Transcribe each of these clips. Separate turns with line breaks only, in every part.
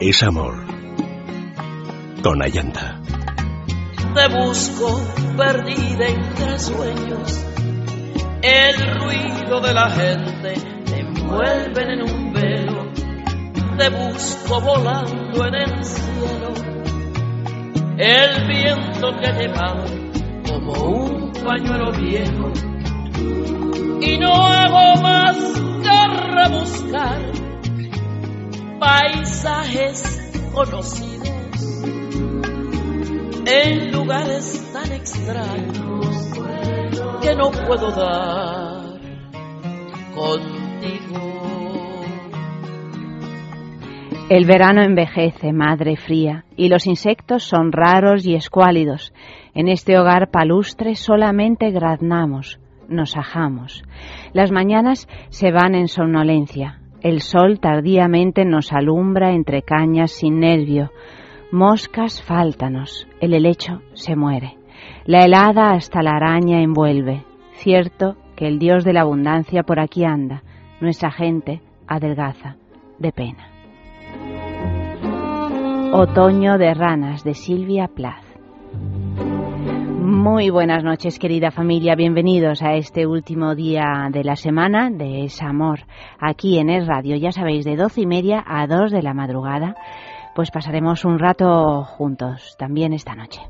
es amor. Con Ayanta.
Te busco perdida entre sueños. El ruido de la gente te envuelven en un velo. Te busco volando en el cielo. El viento te ha llevado como un pañuelo viejo. Y no hago más que rebuscar paisajes conocidos en lugares tan extraños que no puedo dar contigo.
El verano envejece, madre fría, y los insectos son raros y escuálidos. En este hogar palustre solamente graznamos, nos ajamos. Las mañanas se van en somnolencia, el sol tardíamente nos alumbra entre cañas sin nervio. Moscas fáltanos, el helecho se muere. La helada hasta la araña envuelve. Cierto que el Dios de la abundancia por aquí anda. Nuestra gente adelgaza de pena. Otoño de ranas de Silvia Plath. Muy buenas noches, querida familia. Bienvenidos a este último día de la semana de Es Amor. Aquí en Es Radio, ya sabéis, de doce y media a dos de la madrugada, pues pasaremos un rato juntos también esta noche.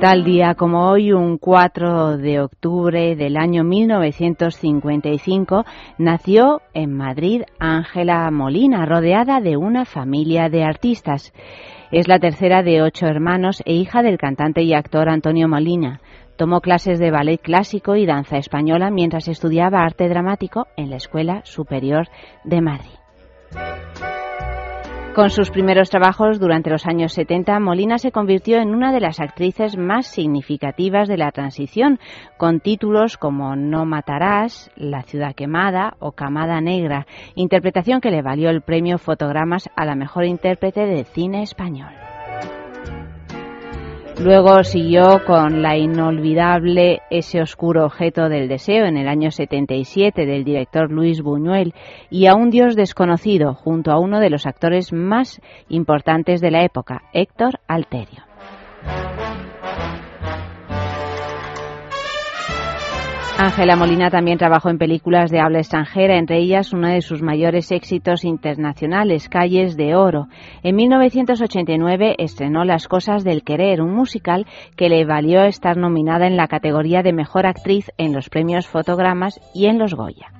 Tal día como hoy, un 4 de octubre del año 1955, nació en Madrid Ángela Molina, rodeada de una familia de artistas. Es la tercera de ocho hermanos e hija del cantante y actor Antonio Molina. Tomó clases de ballet clásico y danza española mientras estudiaba arte dramático en la Escuela Superior de Madrid. Con sus primeros trabajos durante los años 70, Molina se convirtió en una de las actrices más significativas de la transición, con títulos como No matarás, La ciudad quemada o Camada negra, interpretación que le valió el premio Fotogramas a la mejor intérprete de cine español. Luego siguió con la inolvidable Ese oscuro objeto del deseo en el año 77 del director Luis Buñuel y a un dios desconocido junto a uno de los actores más importantes de la época, Héctor Alterio. Ángela Molina también trabajó en películas de habla extranjera, entre ellas uno de sus mayores éxitos internacionales, Calles de Oro. En 1989 estrenó Las Cosas del Querer, un musical que le valió estar nominada en la categoría de Mejor Actriz en los premios Fotogramas y en los Goya.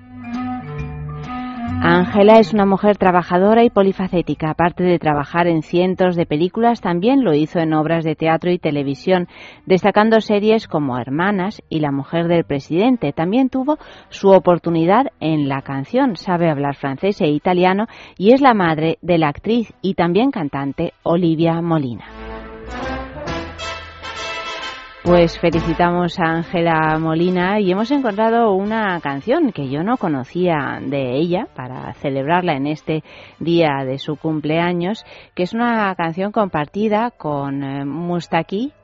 Ángela es una mujer trabajadora y polifacética. Aparte de trabajar en cientos de películas, también lo hizo en obras de teatro y televisión, destacando series como Hermanas y La mujer del presidente. También tuvo su oportunidad en la canción. Sabe hablar francés e italiano y es la madre de la actriz y también cantante Olivia Molina. Pues felicitamos a Ángela Molina y hemos encontrado una canción que yo no conocía de ella para celebrarla en este día de su cumpleaños, que es una canción compartida con eh, Mustaki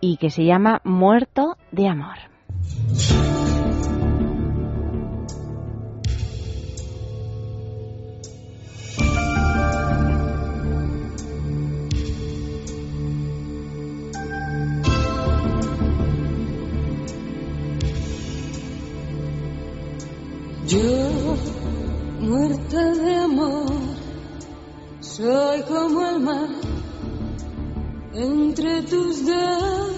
y que se llama Muerto de Amor.
Yo, muerta de amor, soy como el mar entre tus dedos.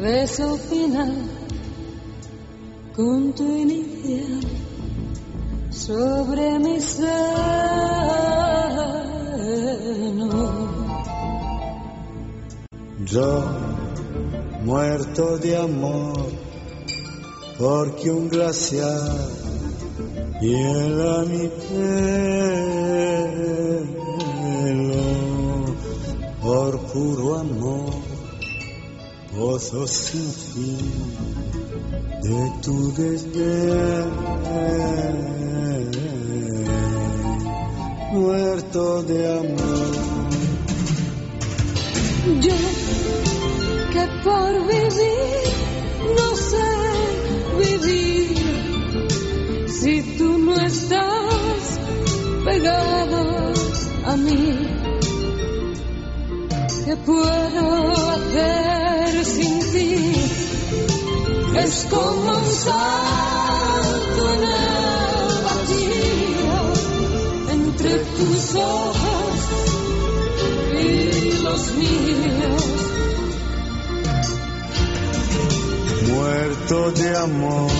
Beso final con tu inicial sobre mi seno.
Yo, muerto de amor porque un glaciar hiela mi pelo por puro amor, pozo sin fin de tu desdén. muerto de amor.
Yo que por vivir no sé si tú no estás pegado a mí. ¿Qué puedo hacer sin ti? Es como un salto en el entre tus ojos y los míos.
Muerto de amor.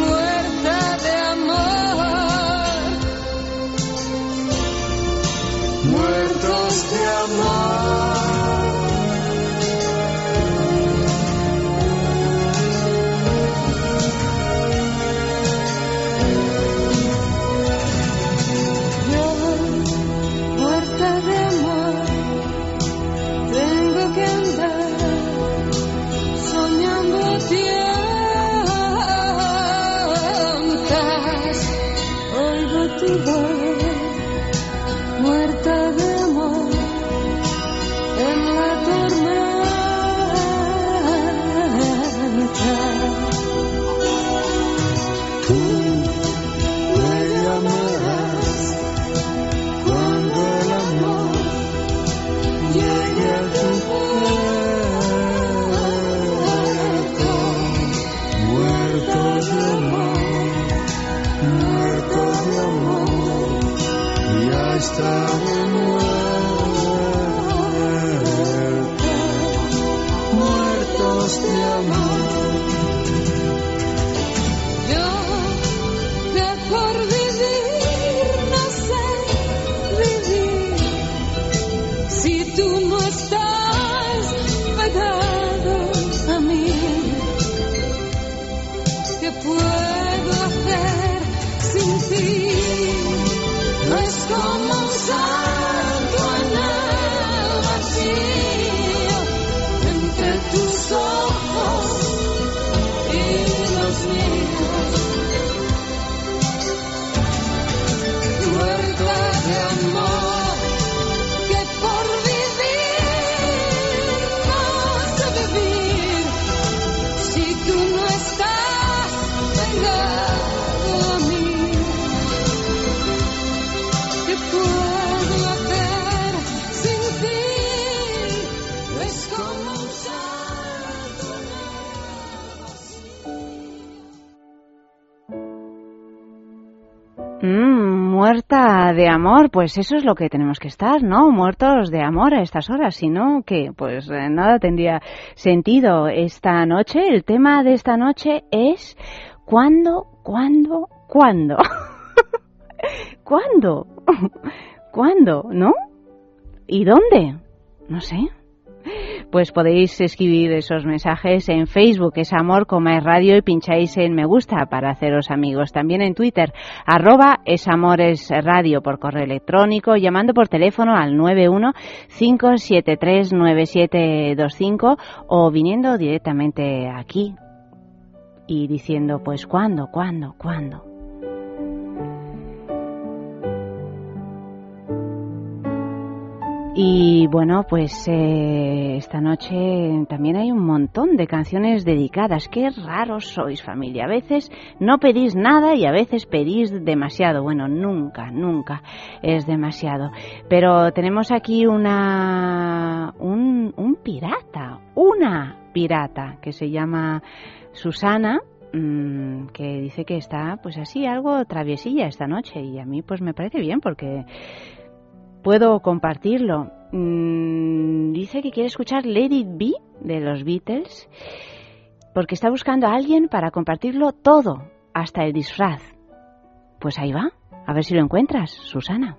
Muerta de amor,
Muertos de amor.
Mm, muerta de amor, pues eso es lo que tenemos que estar, ¿no? Muertos de amor a estas horas, si no, que pues eh, nada tendría sentido esta noche. El tema de esta noche es ¿cuándo, cuándo, cuándo? ¿Cuándo? ¿Cuándo? ¿No? ¿Y dónde? No sé. Pues podéis escribir esos mensajes en Facebook, es Amor Coma es Radio, y pincháis en Me Gusta para haceros amigos. También en Twitter, arroba es Radio por correo electrónico, llamando por teléfono al 91-573-9725 o viniendo directamente aquí y diciendo, pues, ¿cuándo, cuándo, cuándo? Y bueno, pues eh, esta noche también hay un montón de canciones dedicadas. Qué raros sois familia. A veces no pedís nada y a veces pedís demasiado. Bueno, nunca, nunca es demasiado. Pero tenemos aquí una un, un pirata, una pirata que se llama Susana mm, que dice que está pues así algo traviesilla esta noche y a mí pues me parece bien porque puedo compartirlo. Mm, dice que quiere escuchar It Be de los Beatles porque está buscando a alguien para compartirlo todo, hasta el disfraz. Pues ahí va, a ver si lo encuentras, Susana.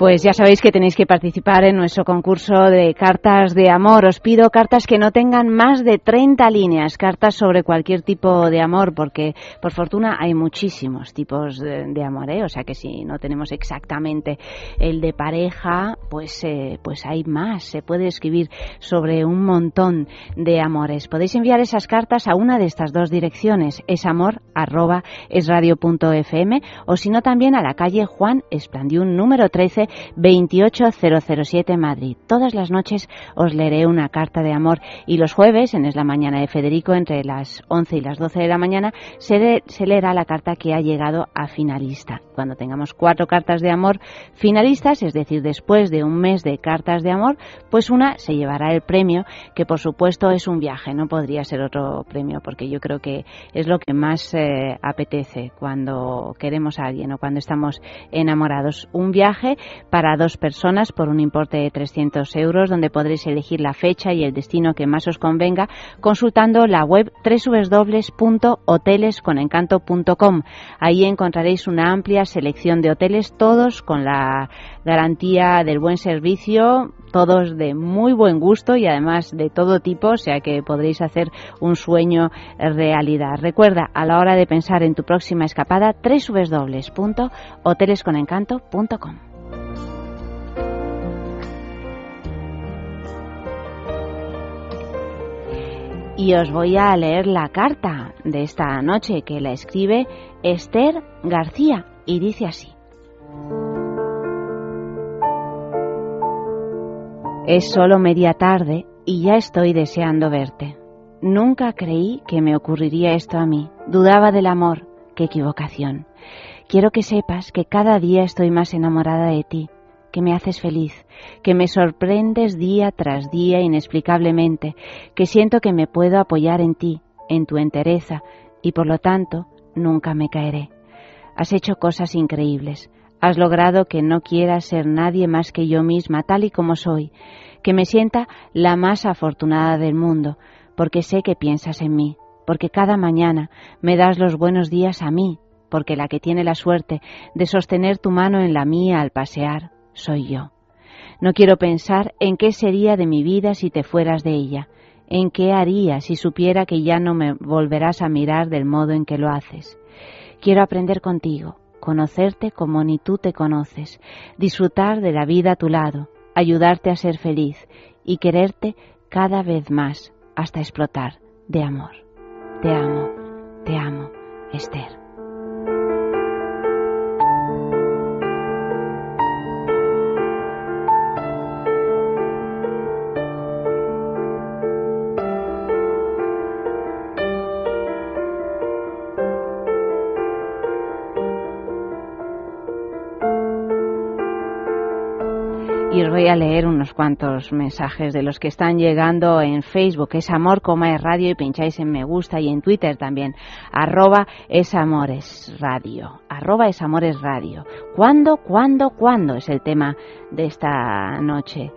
Pues ya sabéis que tenéis que participar en nuestro concurso de cartas de amor. Os pido cartas que no tengan más de 30 líneas, cartas sobre cualquier tipo de amor, porque por fortuna hay muchísimos tipos de, amor, ¿eh? O sea que si no tenemos exactamente el de pareja, pues, eh, pues hay más. Se puede escribir sobre un montón de amores. Podéis enviar esas cartas a una de estas dos direcciones, es amor arroba esradio.fm o si no también a la calle Juan Esplandiún número 13 28007 Madrid. Todas las noches os leeré una carta de amor y los jueves, en Es la Mañana de Federico, entre las 11 y las 12 de la mañana, se, se leerá la carta que ha llegado a finalista. Cuando tengamos cuatro cartas de amor finalistas, es decir, después de un mes de cartas de amor, pues una se llevará el premio, que por supuesto es un viaje, no podría ser otro premio, porque yo creo que es lo que más eh, apetece cuando queremos a alguien o cuando estamos enamorados. Un viaje para dos personas por un importe de 300 euros, donde podréis elegir la fecha y el destino que más os convenga, consultando la web www.hotelesconencanto.com. Ahí encontraréis una amplia selección de hoteles, todos con la garantía del buen servicio, todos de muy buen gusto y además de todo tipo, o sea que podréis hacer un sueño realidad. Recuerda, a la hora de pensar en tu próxima escapada, www.hotelesconencanto.com. Y os voy a leer la carta de esta noche que la escribe Esther García y dice así. Es solo media tarde y ya estoy deseando verte. Nunca creí que me ocurriría esto a mí. Dudaba del amor. Qué equivocación. Quiero que sepas que cada día estoy más enamorada de ti, que me haces feliz, que me sorprendes día tras día inexplicablemente, que siento que me puedo apoyar en ti, en tu entereza, y por lo tanto nunca me caeré. Has hecho cosas increíbles. Has logrado que no quiera ser nadie más que yo misma, tal y como soy, que me sienta la más afortunada del mundo, porque sé que piensas en mí, porque cada mañana me das los buenos días a mí, porque la que tiene la suerte de sostener tu mano en la mía al pasear soy yo. No quiero pensar en qué sería de mi vida si te fueras de ella, en qué haría si supiera que ya no me volverás a mirar del modo en que lo haces. Quiero aprender contigo, conocerte como ni tú te conoces, disfrutar de la vida a tu lado, ayudarte a ser feliz y quererte cada vez más hasta explotar de amor. Te amo, te amo, Esther. Voy a leer unos cuantos mensajes de los que están llegando en Facebook. Es amor, coma es radio y pincháis en me gusta y en Twitter también. Arroba es amores radio. Arroba es. ¿Cuándo, cuándo, cuándo es el tema de esta noche?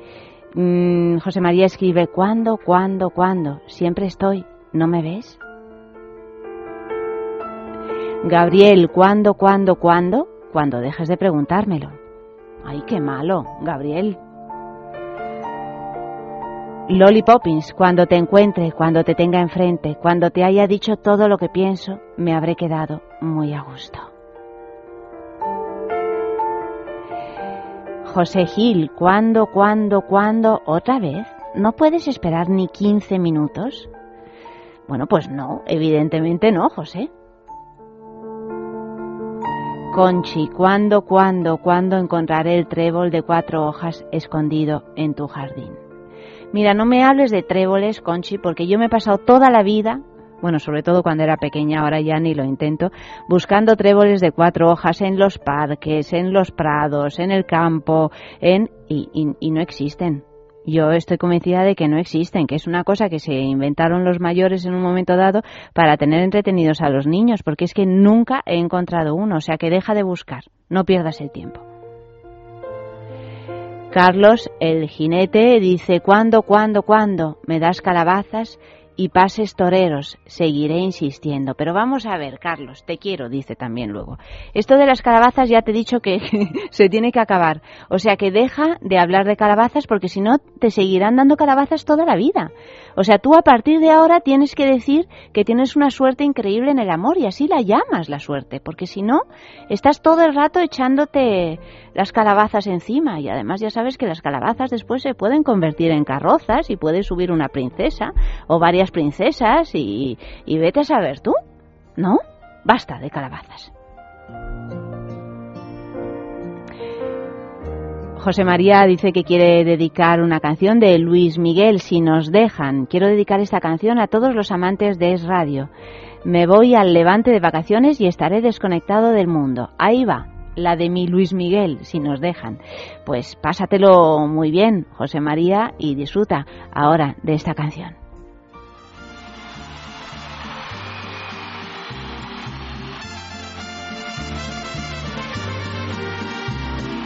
Mm, José María escribe, ¿cuándo, cuándo, cuándo? Siempre estoy. ¿No me ves? Gabriel, ¿cuándo, cuándo, cuándo? Cuando dejes de preguntármelo. Ay, qué malo, Gabriel. Lolly Poppins, cuando te encuentre, cuando te tenga enfrente, cuando te haya dicho todo lo que pienso, me habré quedado muy a gusto. José Gil, ¿cuándo, cuándo, cuándo? ¿Otra vez? ¿No puedes esperar ni 15 minutos? Bueno, pues no, evidentemente no, José. Conchi, ¿cuándo, cuándo, cuándo encontraré el trébol de cuatro hojas escondido en tu jardín? Mira, no me hables de tréboles, Conchi, porque yo me he pasado toda la vida, bueno, sobre todo cuando era pequeña, ahora ya ni lo intento, buscando tréboles de cuatro hojas en los parques, en los prados, en el campo, en y, y, y no existen. Yo estoy convencida de que no existen, que es una cosa que se inventaron los mayores en un momento dado para tener entretenidos a los niños, porque es que nunca he encontrado uno, o sea que deja de buscar, no pierdas el tiempo. Carlos, el jinete, dice, ¿cuándo, cuándo, cuándo me das calabazas y pases toreros, seguiré insistiendo. Pero vamos a ver, Carlos, te quiero, dice también luego. Esto de las calabazas ya te he dicho que se tiene que acabar. O sea que deja de hablar de calabazas porque si no te seguirán dando calabazas toda la vida. O sea, tú a partir de ahora tienes que decir que tienes una suerte increíble en el amor y así la llamas la suerte, porque si no, estás todo el rato echándote las calabazas encima y además ya sabes que las calabazas después se pueden convertir en carrozas y puede subir una princesa o varias princesas y, y vete a saber tú, ¿no? Basta de calabazas. José María dice que quiere dedicar una canción de Luis Miguel, si nos dejan. Quiero dedicar esta canción a todos los amantes de Es Radio. Me voy al levante de vacaciones y estaré desconectado del mundo. Ahí va, la de mi Luis Miguel, si nos dejan. Pues pásatelo muy bien, José María, y disfruta ahora de esta canción.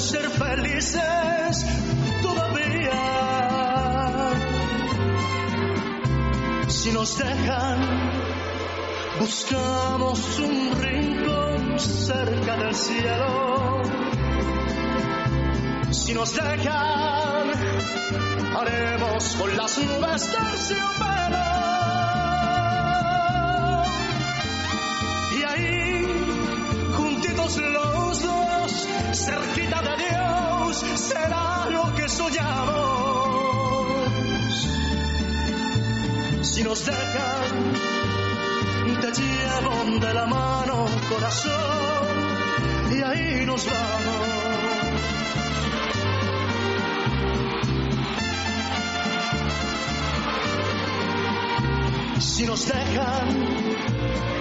ser felices todavía. Si nos dejan, buscamos un rincón cerca del cielo. Si nos dejan, haremos con las nubes terciopelo. Y ahí, juntitos los dos, cerquita de Dios, será lo que soñamos. Si nos dejan, te llevo de la mano, corazón, y ahí nos vamos. Si nos dejan,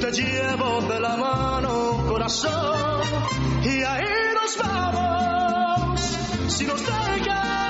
te llevo de la mano, corazón, y ahí nos vamos. Si nos dejan,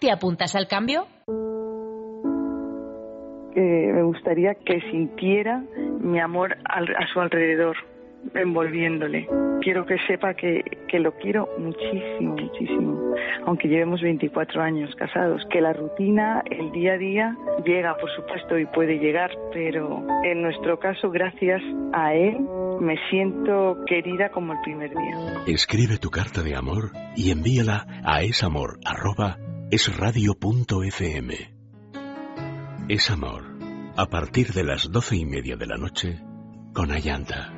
¿Te apuntas al cambio?
que me gustaría que sintiera mi amor al- a su alrededor, envolviéndole. Quiero que sepa que, que lo quiero muchísimo, muchísimo, aunque llevemos 24 años casados, que la rutina, el día a día, llega, por supuesto, y puede llegar, pero en nuestro caso, gracias a él, me siento querida como el primer día.
Escribe tu carta de amor y envíala a esamor@esradio.fm. Es amor. A partir de las doce y media de la noche con Ayanta.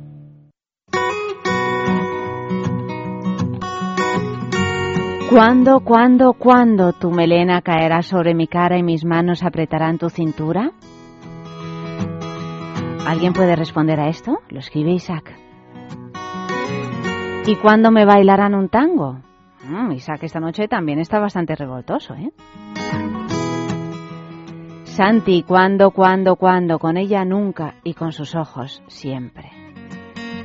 ¿Cuándo, cuándo, cuándo tu melena caerá sobre mi cara y mis manos apretarán tu cintura? ¿Alguien puede responder a esto? Lo escribe Isaac. ¿Y cuándo me bailarán un tango? Mm, Isaac esta noche también está bastante revoltoso, ¿eh? Santi, ¿cuándo, cuándo, cuándo? Con ella nunca y con sus ojos siempre.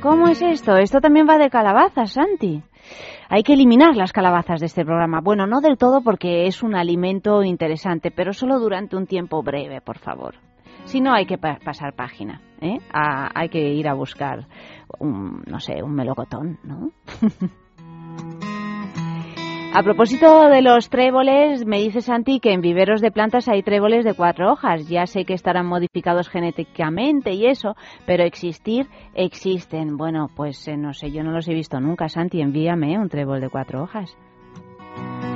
¿Cómo es esto? Esto también va de calabazas, Santi. Hay que eliminar las calabazas de este programa. Bueno, no del todo porque es un alimento interesante, pero solo durante un tiempo breve, por favor. Si no, hay que pa- pasar página. ¿eh? Ah, hay que ir a buscar, un, no sé, un melocotón, ¿no? A propósito de los tréboles, me dice Santi que en viveros de plantas hay tréboles de cuatro hojas. Ya sé que estarán modificados genéticamente y eso, pero existir existen. Bueno, pues eh, no sé, yo no los he visto nunca. Santi, envíame un trébol de cuatro hojas.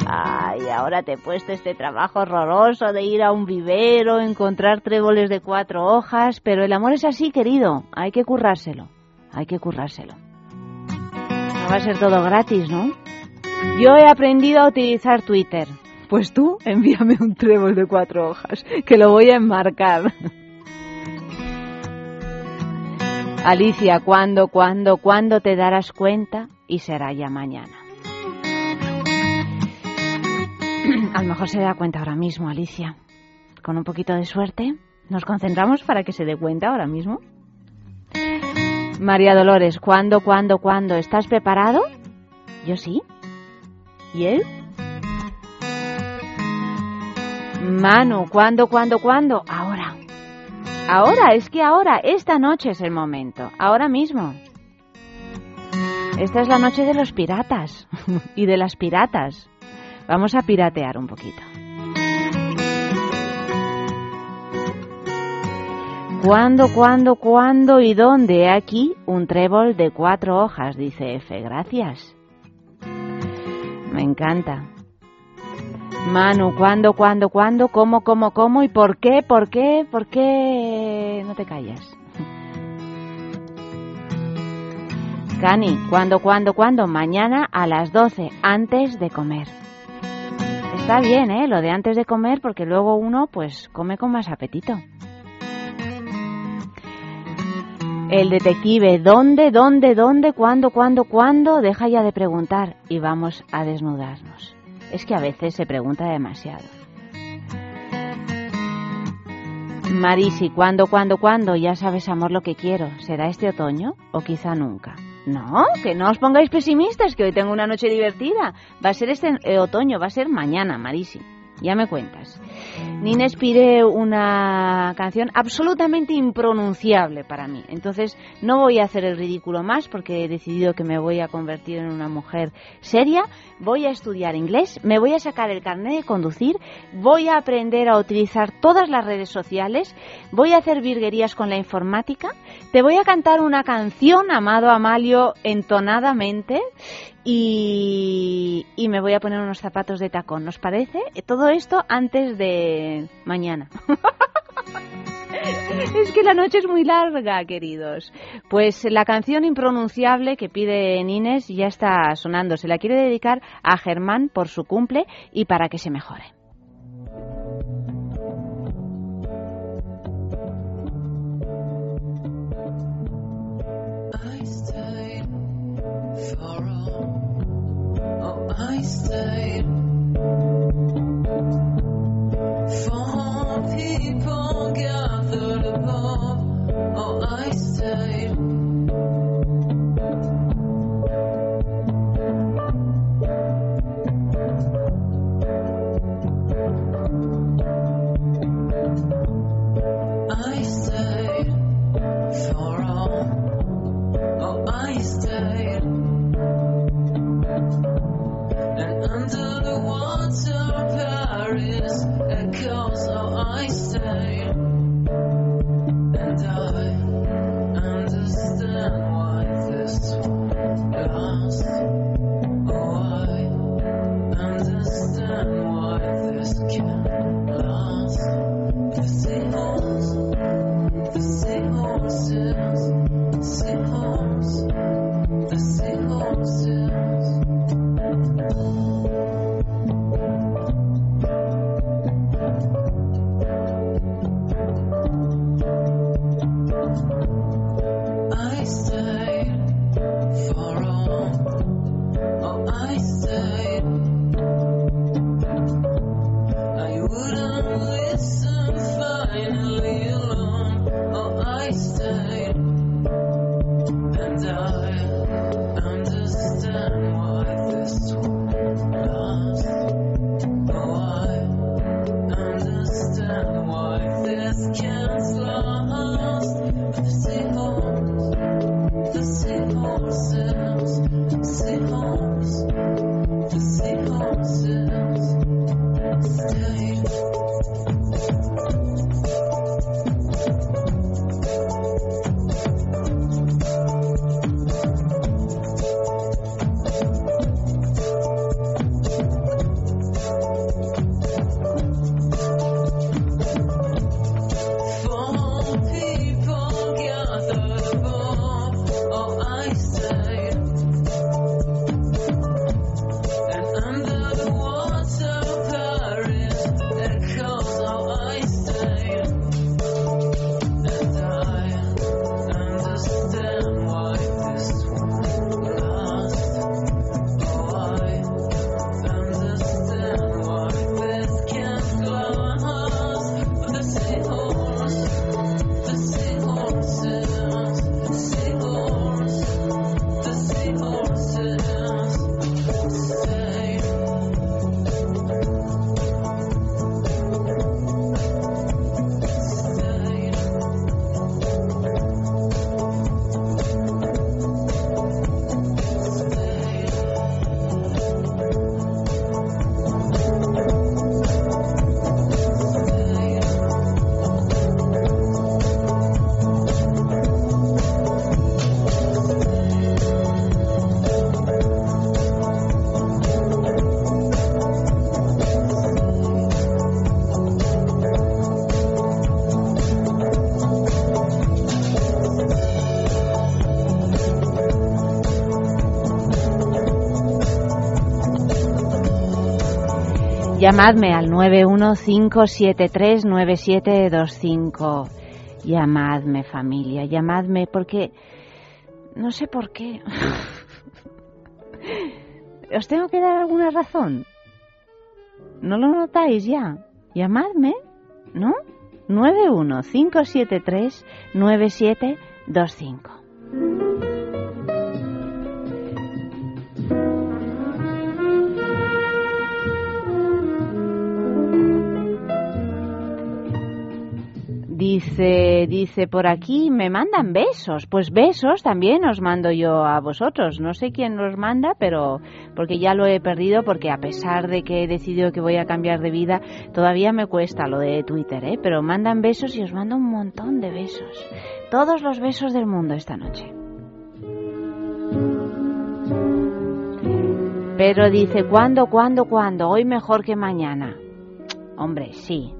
Ay, ahora te he puesto este trabajo horroroso de ir a un vivero, encontrar tréboles de cuatro hojas, pero el amor es así, querido. Hay que currárselo. Hay que currárselo. No va a ser todo gratis, ¿no? Yo he aprendido a utilizar Twitter. Pues tú envíame un trébol de cuatro hojas, que lo voy a enmarcar. Alicia, ¿cuándo, cuándo, cuándo te darás cuenta? Y será ya mañana. A lo mejor se da cuenta ahora mismo, Alicia. Con un poquito de suerte, nos concentramos para que se dé cuenta ahora mismo. María Dolores, ¿cuándo, cuándo, cuándo? ¿Estás preparado? Yo sí. ¿Y él? Manu, ¿cuándo, cuándo, cuándo? Ahora. Ahora, es que ahora, esta noche es el momento. Ahora mismo. Esta es la noche de los piratas y de las piratas. Vamos a piratear un poquito. ¿Cuándo, cuándo, cuándo y dónde? Aquí un trébol de cuatro hojas, dice F. Gracias. Me encanta. Manu, ¿cuándo, cuándo, cuándo? ¿Cómo, cómo, cómo? ¿Y por qué, por qué, por qué? No te calles. Cani, ¿cuándo, cuándo, cuándo? Mañana a las 12, antes de comer. Está bien, ¿eh? Lo de antes de comer, porque luego uno, pues, come con más apetito. El detective, ¿dónde, dónde, dónde, cuándo, cuándo, cuándo? Deja ya de preguntar y vamos a desnudarnos. Es que a veces se pregunta demasiado. Marisi, ¿cuándo, cuándo, cuándo? Ya sabes, amor, lo que quiero. ¿Será este otoño o quizá nunca? No, que no os pongáis pesimistas, que hoy tengo una noche divertida. Va a ser este eh, otoño, va a ser mañana, Marisi. Ya me cuentas. Nines pide una canción absolutamente impronunciable para mí. Entonces no voy a hacer el ridículo más porque he decidido que me voy a convertir en una mujer seria. Voy a estudiar inglés, me voy a sacar el carnet de conducir, voy a aprender a utilizar todas las redes sociales, voy a hacer virguerías con la informática, te voy a cantar una canción, amado Amalio, entonadamente y, me voy a poner unos zapatos de tacón. ¿Nos parece? Todo esto antes de mañana. es que la noche es muy larga, queridos. Pues la canción impronunciable que pide Nines ya está sonando. Se la quiere dedicar a Germán por su cumple y para que se mejore.
I stayed for people gathered above. Oh, I stayed.
Llamadme al 915739725. Llamadme familia, llamadme porque no sé por qué. ¿Os tengo que dar alguna razón? ¿No lo notáis ya? Llamadme, ¿no? 915739725. Dice, dice por aquí, me mandan besos. Pues besos también os mando yo a vosotros. No sé quién los manda, pero porque ya lo he perdido, porque a pesar de que he decidido que voy a cambiar de vida, todavía me cuesta lo de Twitter, ¿eh? Pero mandan besos y os mando un montón de besos. Todos los besos del mundo esta noche. Pero dice, ¿cuándo, cuándo, cuándo? Hoy mejor que mañana. Hombre, sí,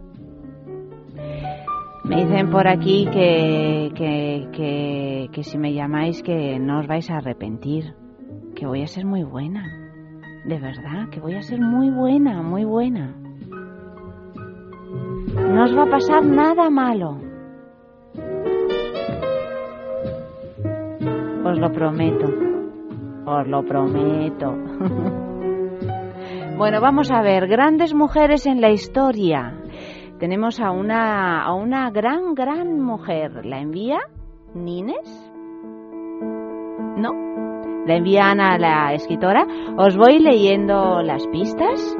me dicen por aquí que, que, que, que, si me llamáis que no os vais a arrepentir, que voy a ser muy buena, de verdad, que voy a ser muy buena, muy buena. No os va a pasar nada malo. Os lo prometo, os lo prometo. bueno, vamos a ver, grandes mujeres en la historia tenemos a una, a una gran, gran mujer. ¿La envía Nines? No. La envía Ana, la escritora. Os voy leyendo las pistas.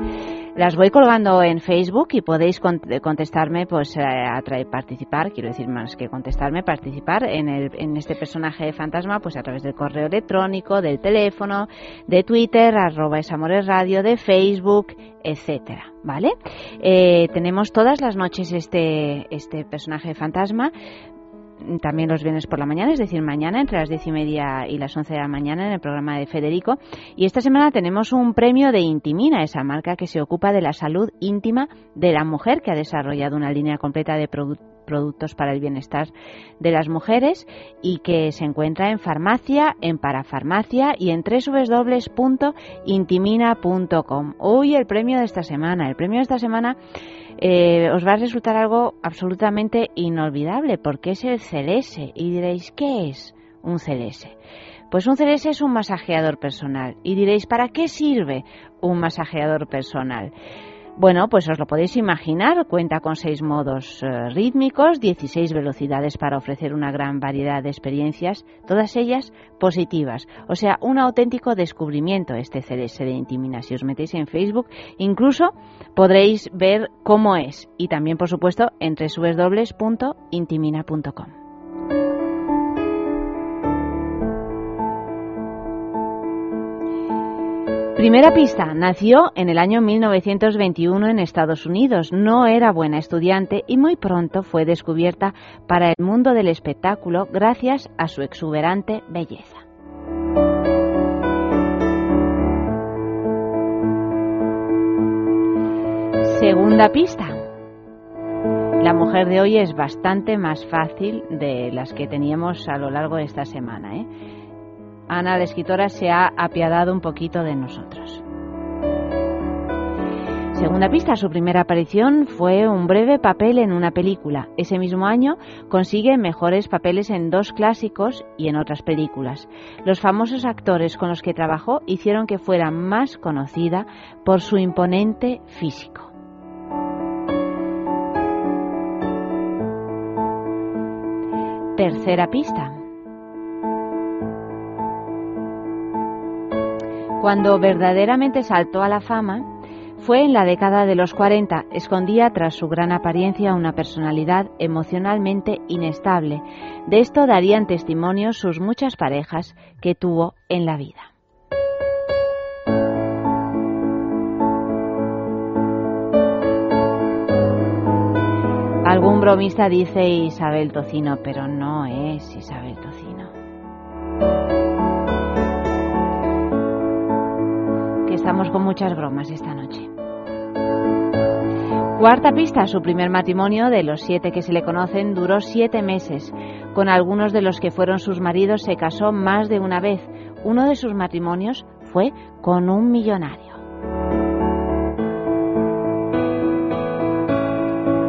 Las voy colgando en Facebook y podéis contestarme, pues a participar, quiero decir más que contestarme, participar en, el, en este personaje fantasma, pues a través del correo electrónico, del teléfono, de Twitter, arroba esamores radio, de Facebook, etcétera, ¿vale? Eh, tenemos todas las noches este, este personaje fantasma también los viernes por la mañana, es decir, mañana entre las diez y media y las once de la mañana en el programa de Federico. Y esta semana tenemos un premio de Intimina, esa marca que se ocupa de la salud íntima de la mujer, que ha desarrollado una línea completa de productos para el bienestar de las mujeres y que se encuentra en farmacia, en parafarmacia y en www.intimina.com. Hoy el premio de esta semana. El premio de esta semana eh, os va a resultar algo absolutamente inolvidable porque es el celese. Y diréis, ¿qué es un celese? Pues un celese es un masajeador personal. Y diréis, ¿para qué sirve un masajeador personal? Bueno, pues os lo podéis imaginar, cuenta con seis modos eh, rítmicos, 16 velocidades para ofrecer una gran variedad de experiencias, todas ellas positivas. O sea, un auténtico descubrimiento este CDS de Intimina. Si os metéis en Facebook, incluso podréis ver cómo es. Y también, por supuesto, en www.intimina.com. Primera pista. Nació en el año 1921 en Estados Unidos. No era buena estudiante y muy pronto fue descubierta para el mundo del espectáculo gracias a su exuberante belleza. Segunda pista. La mujer de hoy es bastante más fácil de las que teníamos a lo largo de esta semana. ¿eh? Ana, la escritora, se ha apiadado un poquito de nosotros. Segunda pista, su primera aparición fue un breve papel en una película. Ese mismo año consigue mejores papeles en dos clásicos y en otras películas. Los famosos actores con los que trabajó hicieron que fuera más conocida por su imponente físico. Tercera pista. Cuando verdaderamente saltó a la fama fue en la década de los 40. Escondía tras su gran apariencia una personalidad emocionalmente inestable. De esto darían testimonio sus muchas parejas que tuvo en la vida. Algún bromista dice Isabel Tocino, pero no es Isabel Tocino. Estamos con muchas bromas esta noche. Cuarta pista, su primer matrimonio, de los siete que se le conocen, duró siete meses. Con algunos de los que fueron sus maridos se casó más de una vez. Uno de sus matrimonios fue con un millonario.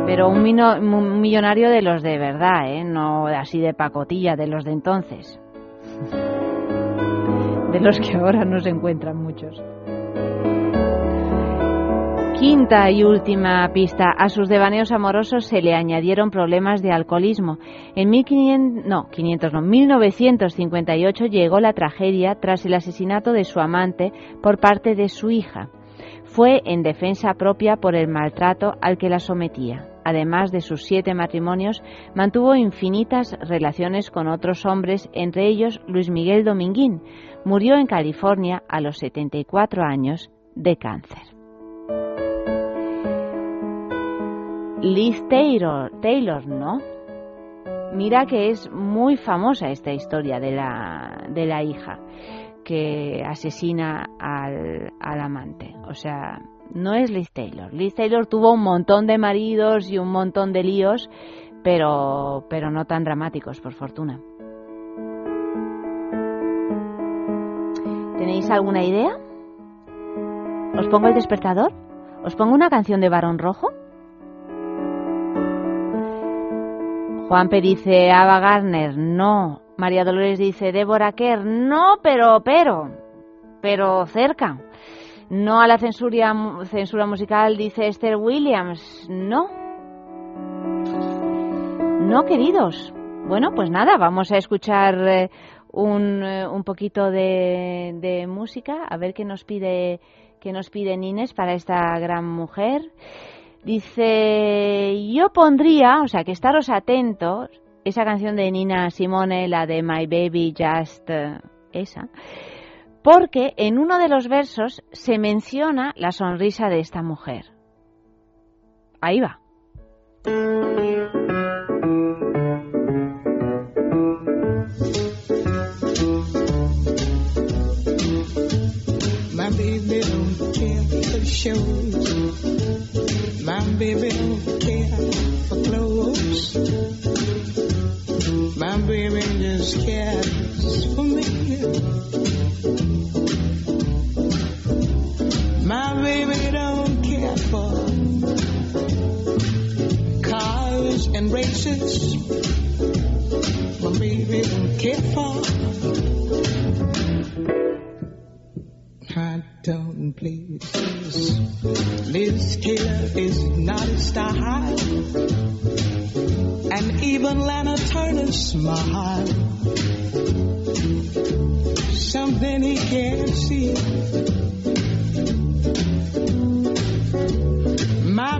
Pero un, un millonario de los de verdad, ¿eh? No así de pacotilla, de los de entonces. De los que ahora no se encuentran muchos. Quinta y última pista. A sus devaneos amorosos se le añadieron problemas de alcoholismo. En 1500, no, 500 no, 1958 llegó la tragedia tras el asesinato de su amante por parte de su hija. Fue en defensa propia por el maltrato al que la sometía. Además de sus siete matrimonios, mantuvo infinitas relaciones con otros hombres, entre ellos Luis Miguel Dominguín. Murió en California a los 74 años de cáncer. Liz Taylor, Taylor, ¿no? Mira que es muy famosa esta historia de la, de la hija que asesina al, al amante. O sea, no es Liz Taylor. Liz Taylor tuvo un montón de maridos y un montón de líos, pero, pero no tan dramáticos, por fortuna. ¿Tenéis alguna idea? ¿Os pongo el despertador? ¿Os pongo una canción de Barón Rojo? Juanpe dice Ava Gardner, no. María Dolores dice Débora Kerr, no, pero, pero, pero cerca. No a la censura, censura musical, dice Esther Williams, no. No, queridos. Bueno, pues nada, vamos a escuchar eh, un, eh, un poquito de, de música, a ver qué nos pide, qué nos pide Nines para esta gran mujer. Dice, yo pondría, o sea, que estaros atentos, esa canción de Nina Simone, la de My Baby Just, eh, esa, porque en uno de los versos se menciona la sonrisa de esta mujer. Ahí va.
My baby. My baby don't care for clothes. My baby just cares for me. My baby don't care for cars and races. My baby don't care for dog places. Liz Taylor is not a star. And even Lana Turner smile. Something he can't see. My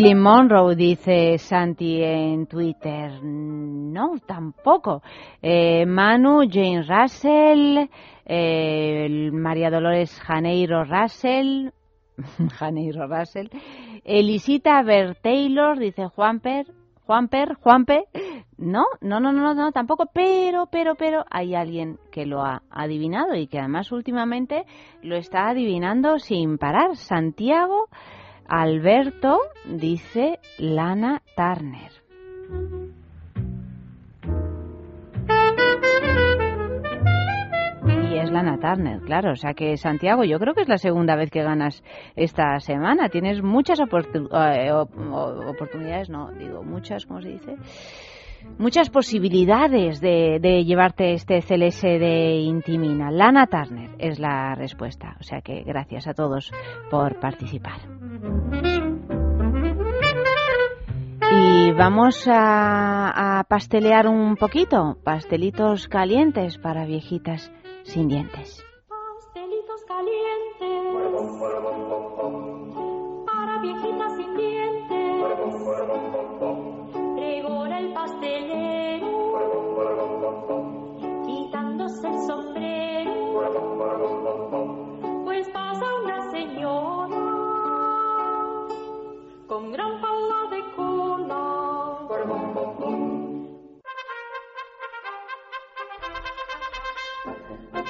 Marilyn Monroe, dice Santi en Twitter. No, tampoco. Eh, Manu, Jane Russell, eh, María Dolores Janeiro Russell, Janeiro Russell, Elisita Ver Taylor, dice Juanper, Juanper, Juanpe. No, no, no, no, no, tampoco, pero, pero, pero hay alguien que lo ha adivinado y que además últimamente lo está adivinando sin parar. Santiago Alberto dice Lana Turner. Y es Lana Turner, claro. O sea que Santiago, yo creo que es la segunda vez que ganas esta semana. Tienes muchas eh, oportunidades, no, digo muchas, ¿cómo se dice? Muchas posibilidades de, de llevarte este CLS de Intimina. Lana Turner es la respuesta. O sea que gracias a todos por participar. Y vamos a, a pastelear un poquito. Pastelitos calientes para viejitas sin dientes.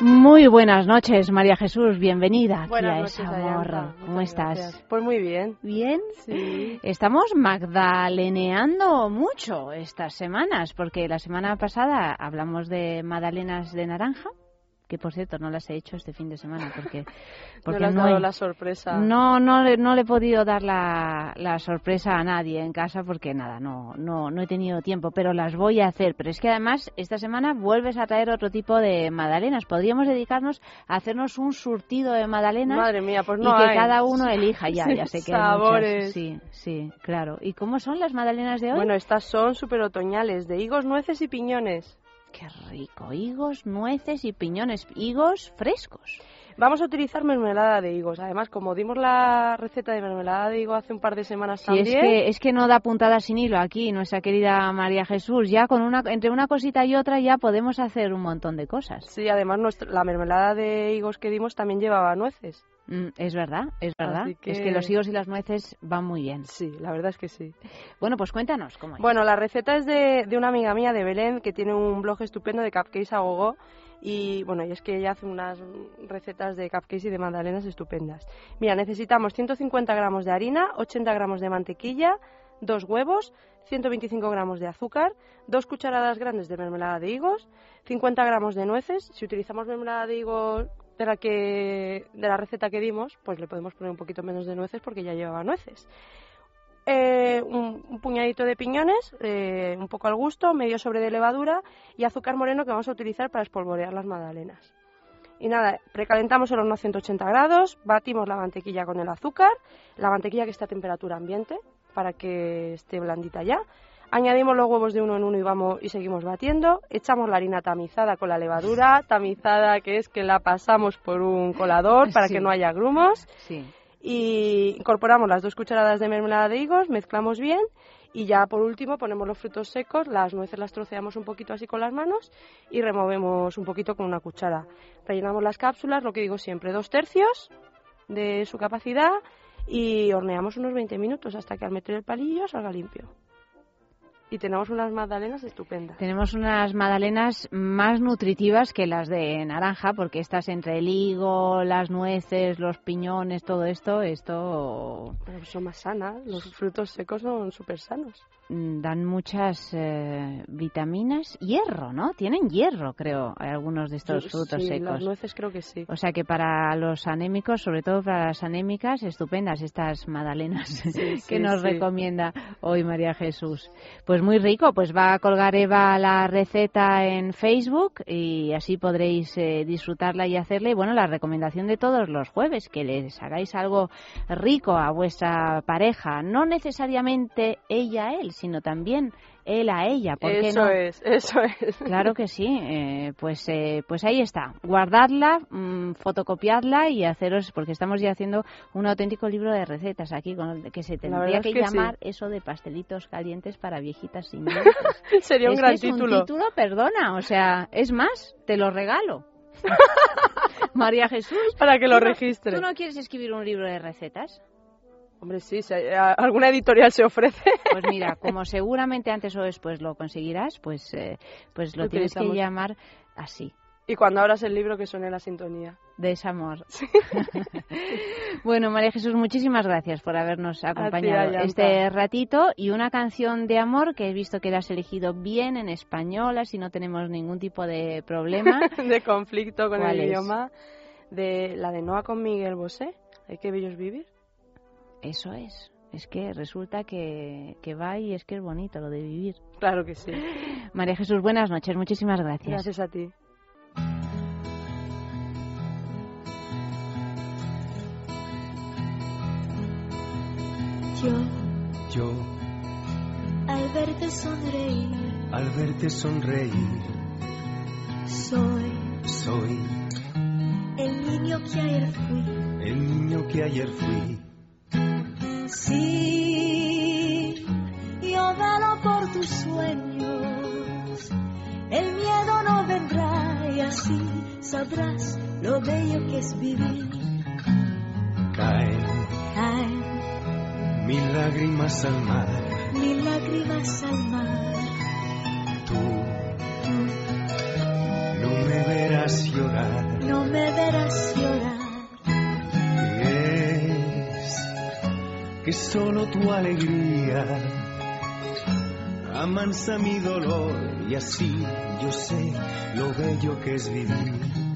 Muy buenas noches, María Jesús. Bienvenida aquí a
noches,
esa morra. ¿Cómo estás?
gracias. Pues muy bien.
¿Bien?
Sí.
Estamos magdaleneando mucho estas semanas, porque la semana pasada hablamos de magdalenas de naranja, que por cierto no las he hecho este fin de semana, porque, porque
no le has dado
he-
la sorpresa.
No, no, le- no le he podido dar la, la sorpresa a nadie en casa porque nada, no, no, no he tenido tiempo, pero las voy a hacer. Pero es que además esta semana vuelves a traer otro tipo de magdalenas. Podríamos dedicarnos a hacernos un surtido de magdalenas
Madre mía, pues
y
no
que
hay.
cada uno elija ya,
Sí,
ya sé que hay muchas.
sabores.
Sí, sí, claro. ¿Y cómo son las magdalenas de hoy?
Bueno, estas son súper otoñales, de higos, nueces y piñones.
Qué rico, higos, nueces y piñones, higos frescos.
Vamos a utilizar mermelada de higos. Además, como dimos la receta de mermelada de higo hace un par de semanas
Sí, es
también,
que, es que no da puntada sin hilo aquí, nuestra querida María Jesús. Ya con una, entre una cosita y otra ya podemos hacer un montón de cosas.
sí, además nuestra- la mermelada de higos que dimos también llevaba nueces.
Mm, es verdad, es verdad.
Así
Es
que-
que los higos y las nueces van muy bien.
Sí, la verdad es que sí.
Bueno, pues cuéntanos cómo es.
Bueno, la receta es de, de una amiga mía de Belén que tiene un blog estupendo de cupcakes a gogo y bueno, y es que ella hace unas recetas de cupcakes y de magdalenas estupendas. Mira, necesitamos 150 gramos de harina, 80 gramos de mantequilla, dos huevos, 125 gramos de azúcar, dos cucharadas grandes de mermelada de higos, 50 gramos de nueces. Si utilizamos mermelada de higos de la que de la receta que dimos, pues le podemos poner un poquito menos de nueces porque ya llevaba nueces eh, un, puñadito de piñones, eh, un poco al gusto, medio sobre de levadura y azúcar moreno que vamos a utilizar para espolvorear las magdalenas. Y nada, precalentamos el horno a 180 grados, batimos la mantequilla con el azúcar, la mantequilla que está a temperatura ambiente para que esté blandita ya. Añadimos los huevos de uno en uno y vamos y seguimos batiendo. Echamos la harina tamizada con la levadura, tamizada que es que la pasamos por un colador para
Sí.
que no haya grumos
Sí.
y incorporamos las dos cucharadas de mermelada de higos, mezclamos bien y ya por último ponemos los frutos secos, las nueces las troceamos un poquito así con las manos y removemos un poquito con una cuchara. Rellenamos las cápsulas, lo que digo siempre, dos tercios de su capacidad y horneamos unos 20 minutos hasta que al meter el palillo salga limpio. Y tenemos unas magdalenas estupendas.
Tenemos unas magdalenas más nutritivas que las de naranja, porque estas entre el higo, las nueces, los piñones, todo esto, esto
Pero son más sanas, los frutos secos son súper sanos.
Mm, dan muchas eh, vitaminas, hierro, ¿no? Tienen hierro, creo, algunos de estos
Sí,
frutos
sí,
secos.
Las nueces creo que sí.
O sea que para los anémicos, sobre todo para las anémicas, estupendas estas magdalenas que
sí,
nos
sí.
recomienda hoy María Jesús. Pues muy rico, pues va a colgar Eva la receta en Facebook y así podréis eh, disfrutarla y hacerla. Y bueno, la recomendación de todos los jueves, que les hagáis algo rico a vuestra pareja, no necesariamente ella él, sino también él a ella. ¿Por qué
Eso
no?
es, eso es.
Claro que sí, eh, pues eh, pues ahí está. Guardadla, mm, fotocopiadla y haceros, porque estamos ya haciendo un auténtico libro de recetas aquí, con el que se tendría que,
es que sí.
llamar eso de pastelitos calientes para viejitas sin.
Sería un
Es
gran
que es
título.
un título, perdona, o sea, es más, te lo regalo. María Jesús.
Para que lo
¿tú no-
registre.
¿Tú no quieres escribir un libro de recetas?
Hombre, sí, si alguna editorial se ofrece.
Pues mira, como seguramente antes o después lo conseguirás, pues, eh, pues lo tienes que llamar así.
Y cuando abras el libro que suene la sintonía.
Desamor. bueno, María Jesús, muchísimas gracias por habernos acompañado este ratito y una canción de amor que he visto que la has elegido bien en español, así no tenemos ningún tipo de problema.
de conflicto con
¿Cuál
el
es?
idioma. De la de Noah con Miguel Bosé. Hay que bellos vivir.
Eso es. Es que resulta que, que va y es que es bonito lo de vivir.
Claro que sí.
María Jesús, buenas noches, muchísimas gracias.
Gracias a ti.
Yo,
Yo,
al verte sonreír,
al verte sonreír,
soy
soy
el niño que ayer fui.
el niño que ayer fui.
Sí, yo velo por tus sueños. El miedo no vendrá y así sabrás lo bello que es vivir.
Caen
Caen
mil lágrimas al mar.
mil lágrimas al mar.
Tú no me verás llorar.
No me verás llorar.
Que solo tu alegría amansa mi dolor y así yo sé lo bello que es vivir.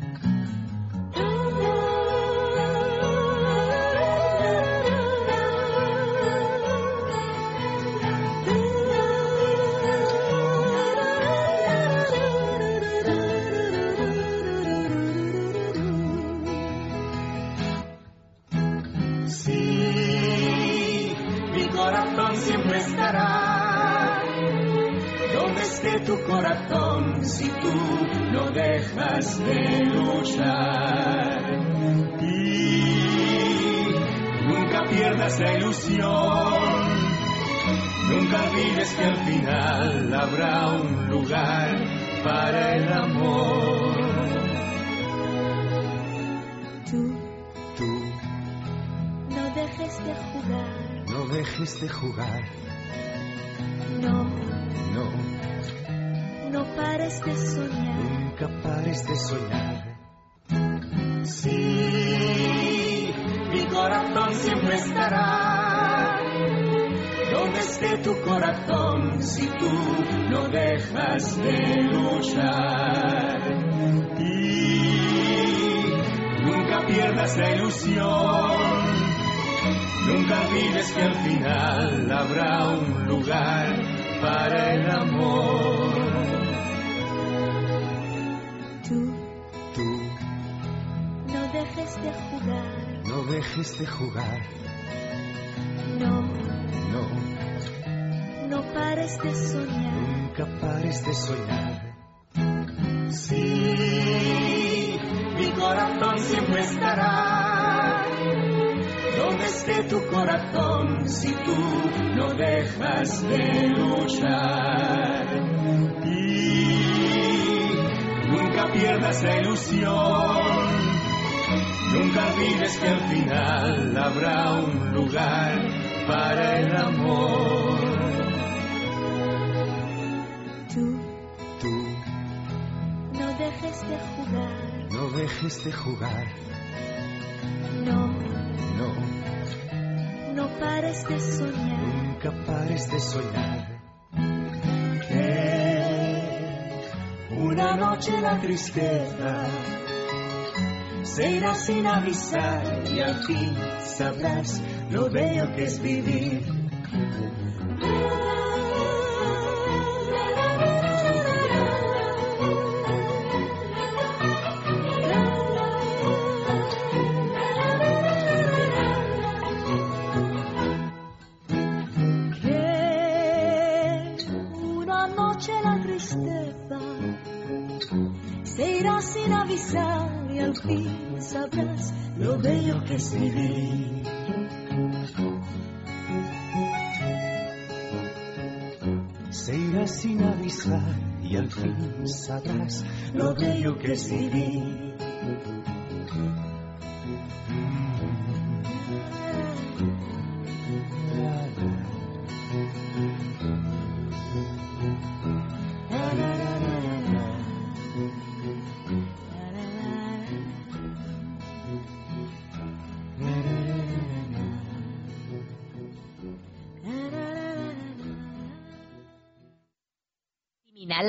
Para el amor.
Tú
Tú
no dejes de jugar.
no dejes de jugar,
No,
no,
no pares de soñar.
nunca pares de soñar.
Corazón si tú no dejas de luchar. Y nunca pierdas la ilusión, nunca olvides que al final habrá un lugar para el amor.
Tú
Tú
no dejes de jugar.
no dejes de jugar,
no pares de soñar.
nunca pares de soñar.
Sí, mi corazón siempre estará donde esté tu corazón si tú no dejas de luchar. Y nunca pierdas la ilusión, nunca olvides que al final habrá un lugar para el amor.
Dejes de jugar.
No,
No,
no pares de soñar.
nunca pares de soñar. Que una noche la tristeza se irá sin avisar y al fin sabrás lo bello que es vivir.
Que es vivir.
Se irá sin avisar y al fin sabrás lo bello que es vivir.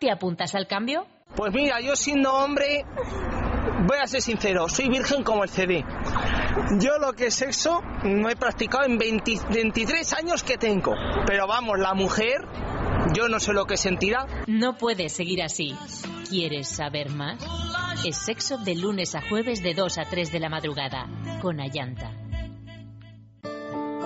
¿te apuntas al cambio?
Pues mira, yo siendo hombre, voy a ser sincero, soy virgen como el CD. Yo lo que es sexo no he practicado en 20 23 años que tengo. Pero vamos, la mujer, yo no sé lo que sentirá.
No puedes seguir así. ¿Quieres saber más? Es sexo de lunes a jueves de 2 a 3 de la madrugada, con Ayanta.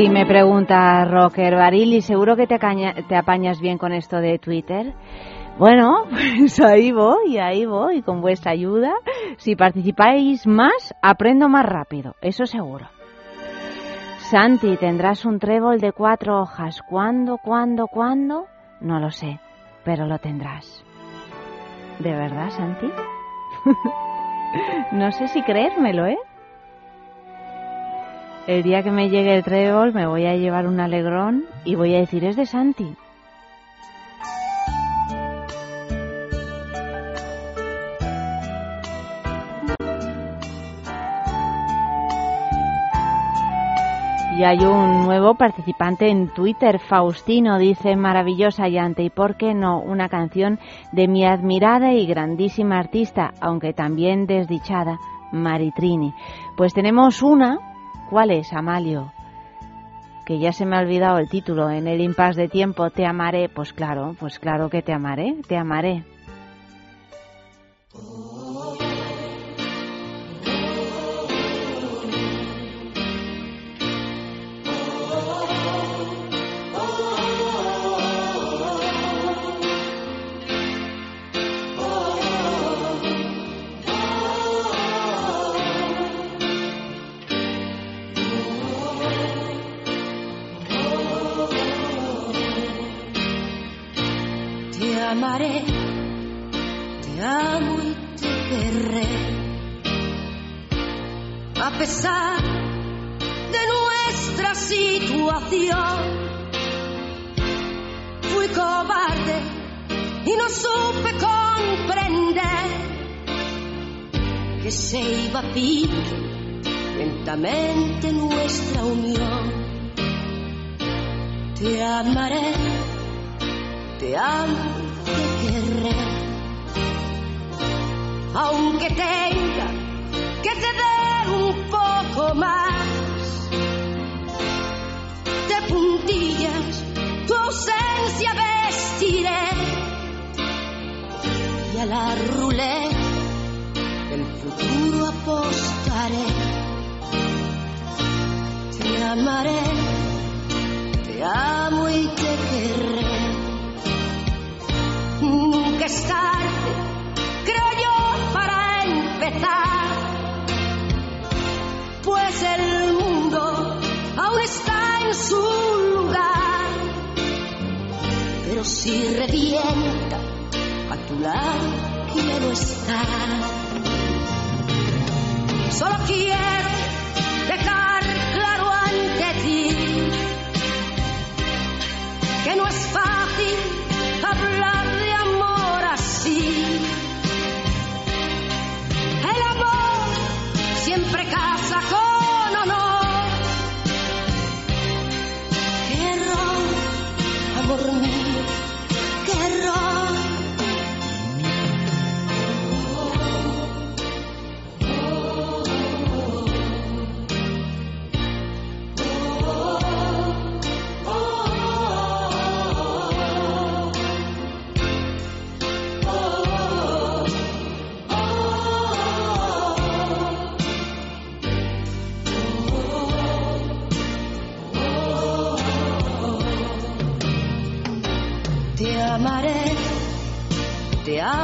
Y me pregunta Rocker Barili, ¿seguro que te, te apañas bien con esto de Twitter? Bueno, pues ahí voy, ahí voy, con vuestra ayuda. Si participáis más, aprendo más rápido, eso seguro. Santi, tendrás un trébol de cuatro hojas. ¿Cuándo, cuándo, cuándo? No lo sé, pero lo tendrás. ¿De verdad, Santi? no sé si creérmelo, ¿eh? El día que me llegue el trébol me voy a llevar un alegrón y voy a decir es de Santi. Y hay un nuevo participante en Twitter, Faustino, dice maravillosa llante y por qué no una canción de mi admirada y grandísima artista, aunque también desdichada, Maritrini. Pues tenemos una, ¿cuál es, Amalio? Que ya se me ha olvidado el título, en el impasse de tiempo, te amaré, pues claro, pues claro que te amaré, te amaré.
Amaré, te amo y te querré. A pesar de nuestra situación, fui cobarde y no supe comprender que se iba a pique lentamente nuestra unión. Te amaré te amo te querré. Aunque tenga que te dé un poco más de puntillas, tu ausencia vestiré y a la ruleta del futuro apostaré. Te amaré, te amo y te querré. Pero si revienta, a tu lado quiero estar. Solo quiero dejar claro ante ti que no es fácil hablar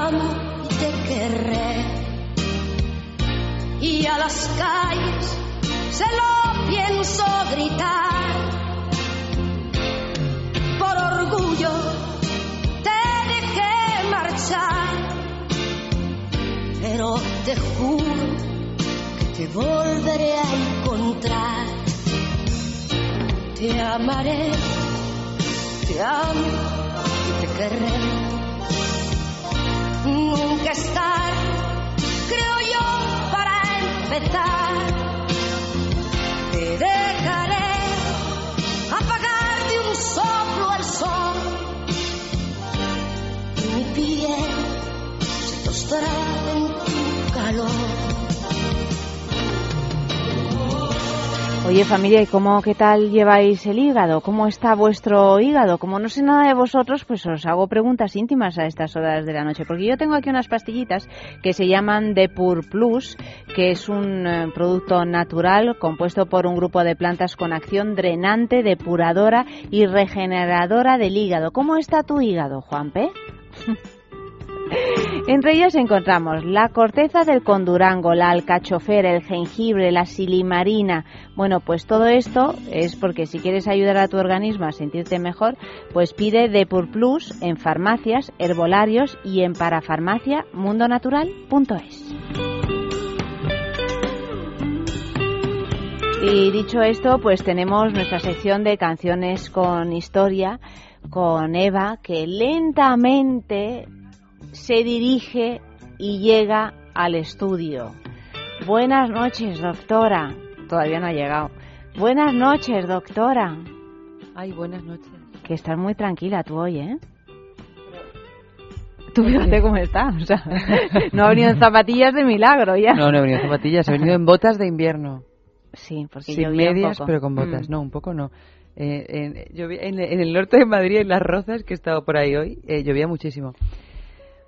amo y te querré. Y a las calles se lo pienso gritar. Por orgullo te dejé marchar. Pero te juro que te volveré a encontrar. Te amaré, te amo y te querré. Nunca estar, creo yo, para empezar. Te dejaré apagar de un soplo el sol. Y mi piel se tostará
Oye familia, ¿y cómo qué tal lleváis el hígado? ¿Cómo está vuestro hígado? Como no sé nada de vosotros, pues os hago preguntas íntimas a estas horas de la noche, porque yo tengo aquí unas pastillitas que se llaman Depur Plus, que es un eh, producto natural compuesto por un grupo de plantas con acción drenante, depuradora y regeneradora del hígado. ¿Cómo está tu hígado, Juanpe? Entre ellos encontramos la corteza del condurango, la alcachofera, el jengibre, la silimarina. Bueno, pues todo esto es porque si quieres ayudar a tu organismo a sentirte mejor, pues pide Depur Plus en farmacias, herbolarios y en parafarmacia mundonatural.es. Y dicho esto, pues tenemos nuestra sección de canciones con historia con Eva, que lentamente se dirige y llega al estudio. Buenas noches, doctora. Todavía no ha llegado. Buenas noches, doctora.
Ay, buenas noches.
Que estás muy tranquila tú hoy, ¿eh? Tú fíjate cómo está. O sea, no ha venido en zapatillas de milagro ya.
No, no he venido en zapatillas, he venido en botas de invierno.
Sí, porque
Sin
llovía un
medias,
poco.
pero con botas.
Mm.
No, un poco no. Eh, en, llovía- en- en el norte de Madrid, en Las Rozas, que he estado por ahí hoy, eh, llovía muchísimo.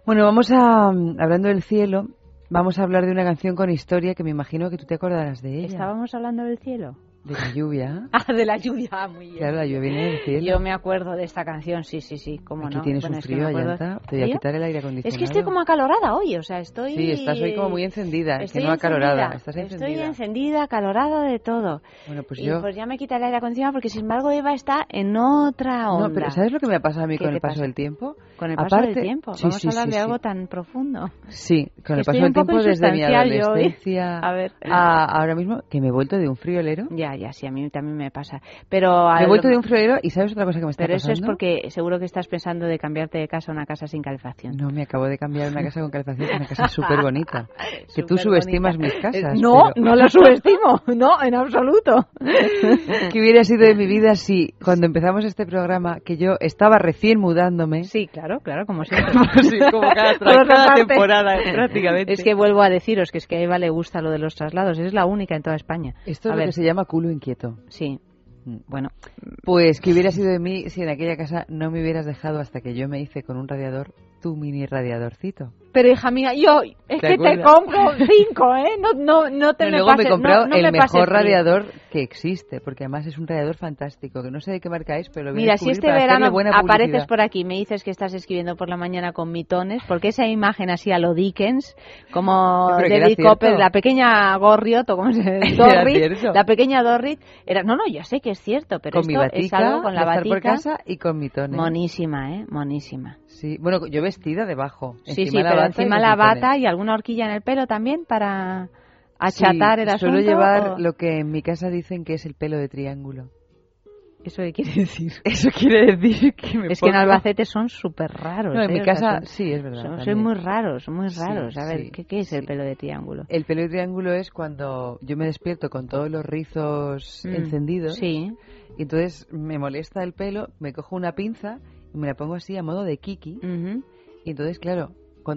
Bueno, vamos a, mm, hablando del cielo, vamos a hablar de una canción con historia que me imagino que tú te acordarás de ella.
¿Estábamos hablando del cielo?
De la lluvia.
Ah, de la lluvia, ah, muy bien.
Claro, la lluvia viene del cielo.
Yo me acuerdo de esta canción, sí, sí, sí, cómo
Aquí
no.
tienes
Bueno,
un frío, Ayanta. Te voy a quitar el aire acondicionado.
Es que estoy como acalorada hoy, o sea, estoy...
Sí, estás hoy como muy encendida,
Estoy
que no acalorada.
encendida,
Estás
Estoy
encendida.
encendida, acalorada de todo.
Bueno, pues
y
yo...
pues ya me quita el aire acondicionado porque sin embargo Eva está en otra onda.
No, pero ¿sabes lo que me ha pasado a mí
¿Qué
con el paso
pasa?
del tiempo?
Con el paso
Aparte-
del tiempo.
sí,
Vamos
sí,
a hablar
sí,
de algo tan profundo.
Sí, con el paso del tiempo desde mi adolescencia
A ver.
a ahora mismo que me he vuelto de un friolero.
Ya, ya, sí, a mí también me pasa. Pero
Me he vuelto de un friolero y ¿sabes otra cosa que me está
Pero eso
pasando?
es porque seguro que estás pensando de cambiarte de casa a una casa sin calefacción.
No, me acabo de cambiar una casa con calefacción a una casa súper bonita. que tú subestimas mis
Eh,
casas.
No,
pero-
no lo subestimo. No, en absoluto.
¿Qué hubiera sido de mi vida si cuando empezamos este programa, que yo estaba recién mudándome...
Sí, claro, claro, como siempre.
Sí, como cada, temporada, prácticamente.
Es que vuelvo a deciros que es que a Eva le gusta lo de los traslados. Es la única en toda España.
Esto
A
es lo
ver,
que se llama culo inquieto.
Sí. Bueno,
Pues que hubiera sido de mí si en aquella casa no me hubieras dejado hasta que yo me hice con un radiador, tu mini radiadorcito.
Pero hija mía, yo es
¿Te
que te compro cinco, ¿eh? No, no, no te
Y
me
luego me he comprado
no- no
el
me
mejor radiador que existe, porque además es un radiador fantástico, que no sé de qué marca es, pero lo voy a
Mira, si este verano apareces por aquí me dices que estás escribiendo por la mañana con mitones, porque esa imagen así a lo Dickens, como David. Copper, la pequeña Gorriot, o como se Dorrit, la pequeña Dorrit, era, no, no, ya sé que es cierto, pero
con mi
esto es
batica,
algo con la
estar por
batica,
casa y con mitones.
monísima, ¿eh? Monísima.
Sí, bueno, yo vestida debajo.
Sí, sí, pero
bata
encima la bata y alguna horquilla en el pelo también para achatar
Sí,
el asunto.
Suelo llevar
o-
lo que en mi casa dicen que es el pelo de triángulo.
¿Eso qué quiere decir?
Eso quiere decir que me
Es que en
pongo-
Albacete son súper raros.
No, en
¿eh?
mi
O sea,
casa
son-
sí, es verdad.
Son, son muy raros, muy
Sí,
raros. A ver,
sí,
¿qué, qué es el pelo de triángulo?
El pelo de triángulo es cuando yo me despierto con todos los rizos
Mm,
encendidos.
Sí.
Y entonces me molesta el pelo, me cojo una pinza y me la pongo así a modo de kiki.
Ujú.
Y entonces, claro,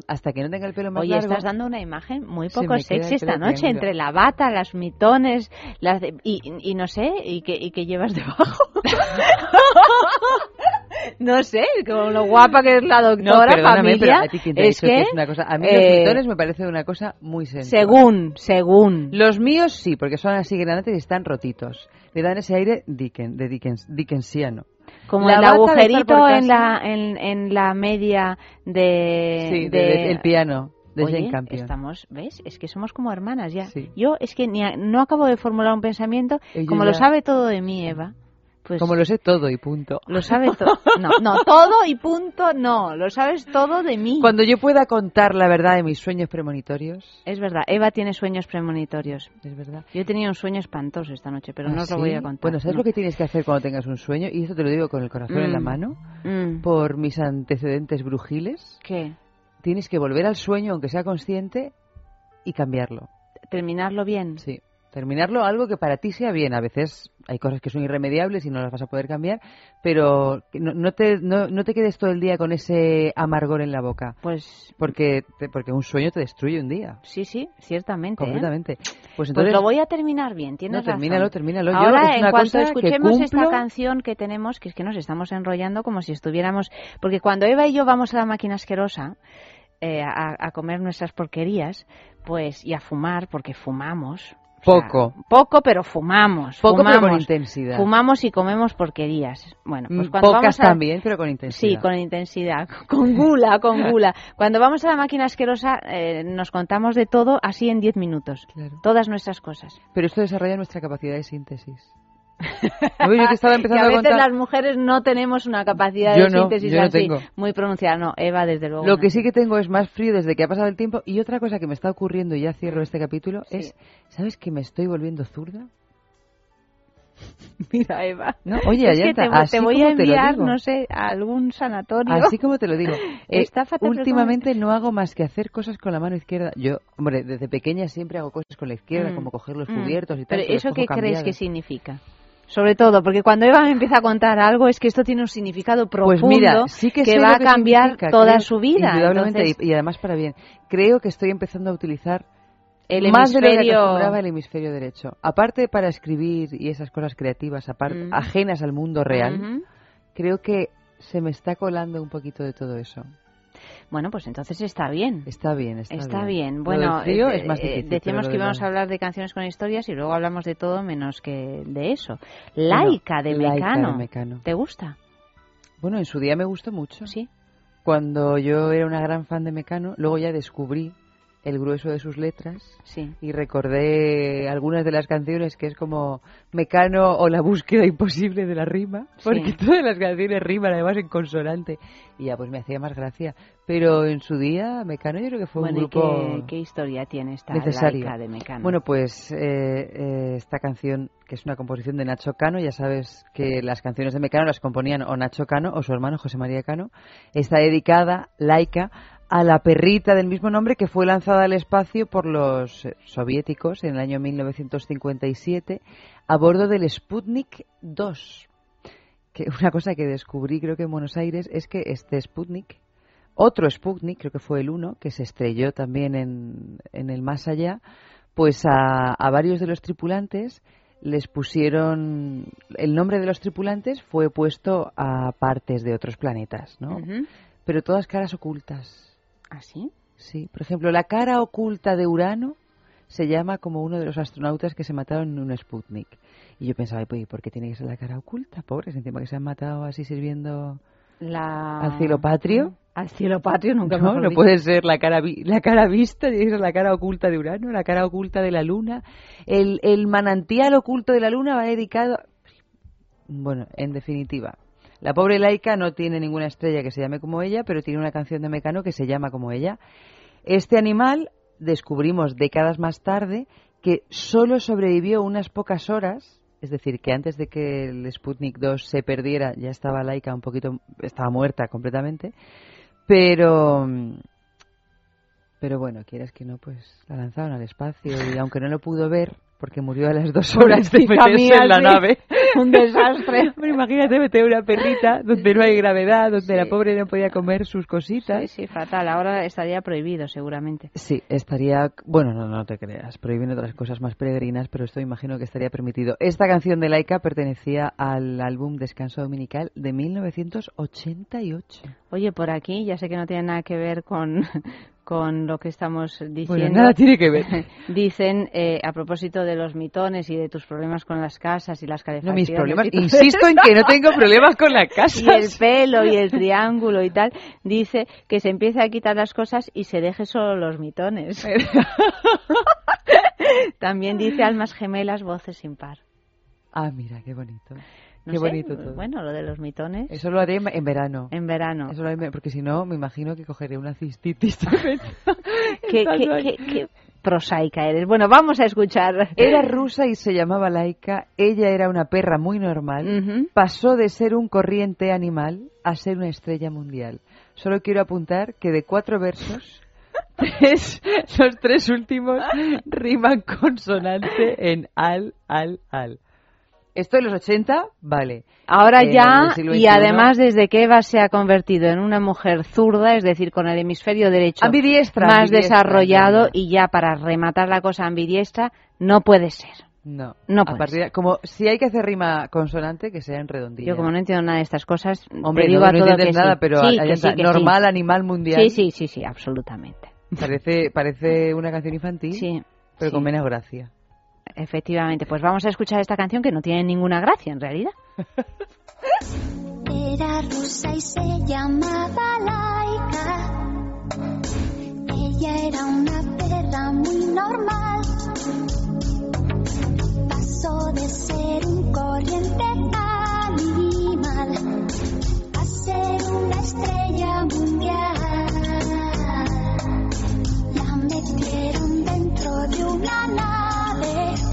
hasta que no tenga el pelo más
Oye,
largo...
estás dando una imagen muy
se
poco
queda
sexy esta noche,
triángulo.
entre la bata, las mitones, las de- y, y no sé, y que, y que llevas debajo. no sé, como lo guapa que es la
No,
doctora,
pero
familia,
a ti te
es
que
que,
es una cosa... A mí
eh,
los mitones me parece una cosa muy sensual.
según, según.
Los míos sí, porque son así grandes y están rotitos. Le dan ese aire Dickens, de Dickens, Dickensiano.
Como
La
el agujerito en la, en, en la media de...
Sí,
de-
de- el piano de
Oye,
Jane Campion.
estamos, ¿ves? Es que somos como hermanas ya.
Sí.
Yo es que ni a- no acabo de formular un pensamiento,
Ella
como lo sabe todo de mí, Eva. Pues
Como lo sé todo y punto.
lo sabe todo. No, no, todo y punto, no. Lo sabes todo de mí.
Cuando yo pueda contar la verdad de mis sueños premonitorios,
Es verdad, Eva tiene sueños premonitorios.
es verdad.
Yo he tenido un sueño espantoso esta noche, pero
¿Ah,
no os lo voy a contar.
Bueno, ¿sabes
no.
lo que tienes que hacer cuando tengas un sueño? Y esto te lo digo con el corazón en la
Mm.
mano,
Mm,
por mis antecedentes brujiles.
¿Qué?
Tienes que volver al sueño, aunque sea consciente, y cambiarlo.
¿Terminarlo bien?
Sí. Terminarlo algo que para ti sea bien. A veces hay cosas que son irremediables y no las vas a poder cambiar, pero no, no te, no, no te quedes todo el día con ese amargor en la boca.
Pues
Porque, te- porque un sueño te destruye un día.
sí, sí, ciertamente. ¿eh?
Completamente. Pues
Pues
entonces.
lo voy a terminar bien, tienes
No, termínalo,
razón.
termínalo. Yo,
Ahora,
es
en
una
cuanto
cosa que
escuchemos esta canción que tenemos, que es que nos estamos enrollando como si estuviéramos... Porque cuando Eva y yo vamos a la máquina asquerosa eh, a, a comer nuestras porquerías, pues y a fumar, porque fumamos... o sea,
Poco.
poco, pero fumamos.
Poco, pero
fumamos,
con intensidad.
Fumamos y comemos porquerías. Bueno, pues
Mm,
cuando
Pocas
vamos a...
también, pero con intensidad.
Sí, con intensidad, con gula, con gula. Cuando vamos a la máquina asquerosa eh, nos contamos de todo así en 10 minutos.
Claro.
Todas nuestras cosas.
Pero esto desarrolla nuestra capacidad de síntesis. ¿No? Yo te estaba
Que
empezando
a
a,
veces
contar.
las mujeres no tenemos una capacidad
Yo
de
no,
síntesis
yo no
así
tengo.
muy pronunciada. No, Eva, desde luego.
Lo que sí que tengo es más frío desde que ha pasado el tiempo. Y otra cosa que me está ocurriendo, y ya cierro este capítulo,
Sí.
es, ¿sabes que me estoy volviendo zurda?
Mira, Eva.
No, oye,
es que te,
así
te voy
como
a enviar, no sé, a algún sanatorio.
Así como te lo digo. Eh,
Estáfate, pero
últimamente no hago más que hacer cosas con la mano izquierda. Yo, hombre, desde pequeña siempre hago cosas con la izquierda,
Mm,
como coger los
mm.
cubiertos y tal.
Pero
que
¿eso qué
cojo
crees que significa? Sobre todo, porque cuando Eva me empieza a contar algo es que esto tiene un significado profundo
Pues mira, sí que,
va a cambiar toda su vida.
Indudablemente,
Entonces,
y, y además para bien. Creo que estoy empezando a utilizar
el
más de lo que
hemisferio-
acostumbraba el hemisferio derecho. Aparte para escribir y esas cosas creativas, aparte,
Mm.
ajenas al mundo real, creo que se me está colando un poquito de todo eso.
Bueno, pues entonces está bien.
Está bien, está,
Está bien. Bueno,
frío
eh,
es más
eh,
difícil.
decíamos que íbamos a hablar de canciones con historias y luego hablamos de todo menos que de eso. Laica de
Laica de
Mecano.
Mecano.
¿Te gusta?
Bueno, en su día me gustó mucho.
Sí.
Cuando yo era una gran fan de Mecano, luego ya descubrí el grueso de sus letras
Sí.
y recordé algunas de las canciones que es como Mecano o la búsqueda imposible de la rima, porque
Sí.
todas las canciones riman además en consonante y ya pues me hacía más gracia. Pero en su día Mecano yo creo que fue
bueno,
un
¿y
grupo
qué, qué historia tiene esta
necesario.
laica de Mecano?
Bueno, pues eh, eh, esta canción, que es una composición de Nacho Cano, ya sabes que las canciones de Mecano las componían o Nacho Cano o su hermano José María Cano, está dedicada, laica, a la perrita del mismo nombre que fue lanzada al espacio por los soviéticos en el año 1957 a bordo del Sputnik 2. Que una cosa que descubrí creo que en Buenos Aires es que este Sputnik otro Sputnik, creo que fue el 1, que se estrelló también en, en el más allá, pues a, a varios de los tripulantes les pusieron el nombre de los tripulantes fue puesto a partes de otros planetas, ¿no? Pero todas caras ocultas.
¿Ah, sí?
Sí, por ejemplo, la cara oculta de Urano se llama como uno de los astronautas que se mataron en un Sputnik. Y yo pensaba, pues, ¿por qué tiene que ser la cara oculta? Pobres, encima que se han matado así sirviendo
La...
al cielo patrio.
Al cielo patrio nunca
No, no
dicho.
puede ser la cara, vi- la cara vista, tiene que ser la cara oculta de Urano, la cara oculta de la Luna. El, el manantial oculto de la Luna va dedicado. Bueno, en definitiva, la pobre laica no tiene ninguna estrella que se llame como ella, pero tiene una canción de Mecano que se llama como ella. Este animal descubrimos décadas más tarde que solo sobrevivió unas pocas horas, es decir, que antes de que el Sputnik 2 se perdiera ya estaba laica un poquito, estaba muerta completamente, pero pero bueno, quieras que no, pues la lanzaron al espacio y aunque no lo pudo ver porque murió a las dos horas de meterse
mía,
en la
sí.
nave.
Un desastre.
Pero imagínate meter una perrita donde no hay gravedad, donde la pobre no podía comer sus cositas.
Sí, sí, fatal. Ahora estaría prohibido, seguramente.
Sí, estaría, bueno, no, no te creas, prohíben otras cosas más peregrinas, pero esto imagino que estaría permitido. Esta canción de Laika pertenecía al álbum Descanso Dominical de 1988.
Oye, por aquí, ya sé que no tiene nada que ver con, con lo que estamos diciendo.
Bueno, nada tiene que ver.
Dicen, eh, a propósito de los mitones y de tus problemas con las casas y las
No,
calefacciones.
mis problemas, insisto en que no tengo problemas con la casa.
Y el pelo y el triángulo y tal, dice que se empiece a quitar las cosas y se deje solo los mitones. También dice almas gemelas, voces sin par.
Ah, mira, qué bonito.
No
qué
sé,
bonito todo.
Bueno, lo de los mitones.
Eso lo haré en verano.
En verano.
Eso lo haré en- porque si no, me imagino que cogeré una cistitis.
qué- qué prosaica eres. Bueno, vamos a escuchar.
Era rusa y se llamaba Laika. Ella era una perra muy normal. Pasó de ser un corriente animal a ser una estrella mundial. Solo quiero apuntar que de cuatro versos, tres, los tres últimos riman consonante en al, al, al. Esto de los 80, vale.
Ahora
Eh,
ya, y además desde que Eva se ha convertido en una mujer zurda, es decir, con el hemisferio derecho
Ambidiestra,
más
ambidiestra,
desarrollado
ya,
y ya para rematar la cosa ambidiestra, no puede ser.
No,
No
a
puede
partir de- como si hay que hacer rima consonante, que sea en redondilla.
Yo como no entiendo nada de estas cosas,
Hombre,
te digo
no,
a
no
todo que
nada,
sí.
pero
Sí, que sí, que
normal, animal mundial.
Sí, sí, sí, sí, absolutamente.
Parece, parece una canción infantil, pero con menos gracia.
Efectivamente, pues vamos a escuchar esta canción que no tiene ninguna gracia en realidad.
Era rusa y se llamaba Laika. Ella era una perra muy normal. Pasó de ser un corriente animal a ser una estrella mundial. La metieron dentro de una nave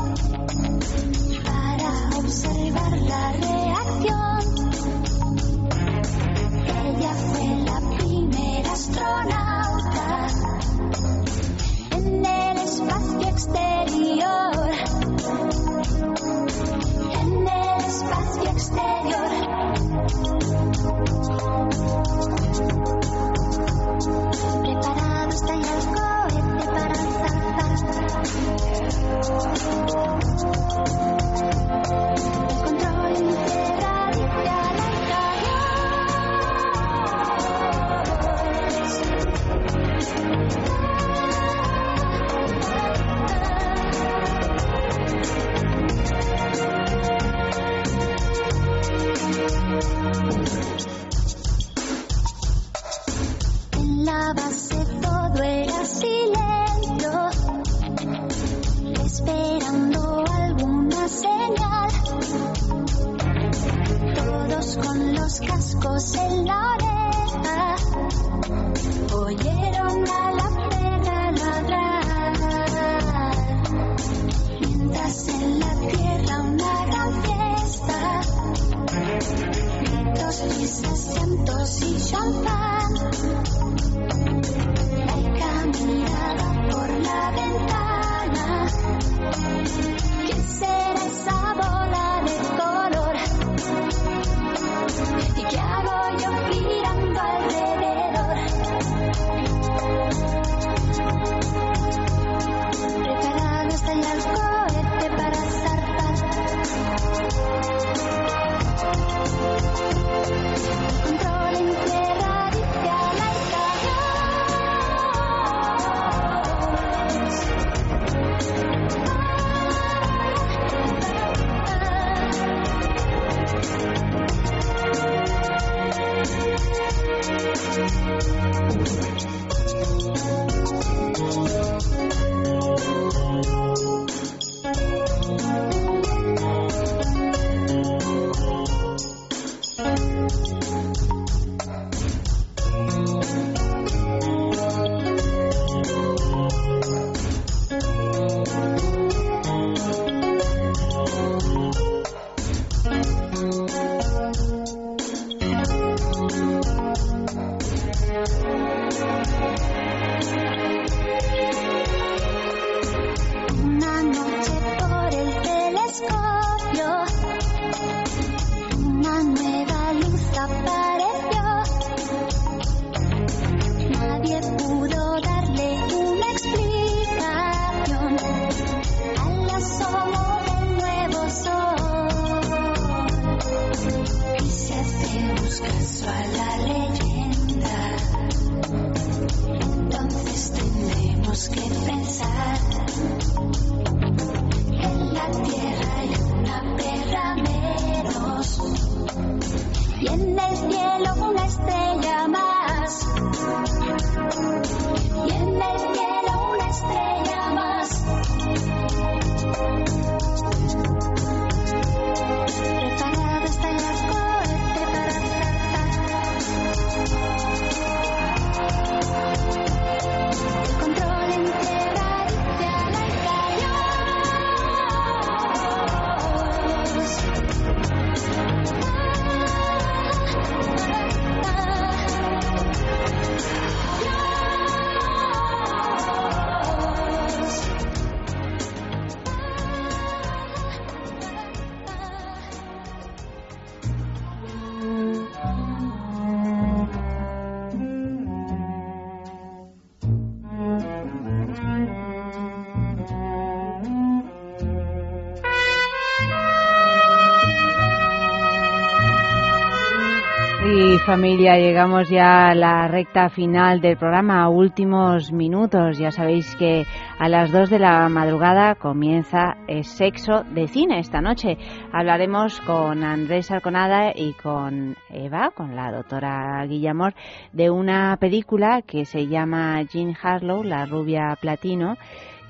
familia, llegamos ya a la recta final del programa, últimos minutos. Ya sabéis que a las 2 de la madrugada comienza el sexo de cine esta noche. Hablaremos con Andrés Arconada y con Eva, con la doctora Guillamor, de una película que se llama Jean Harlow, la rubia platino,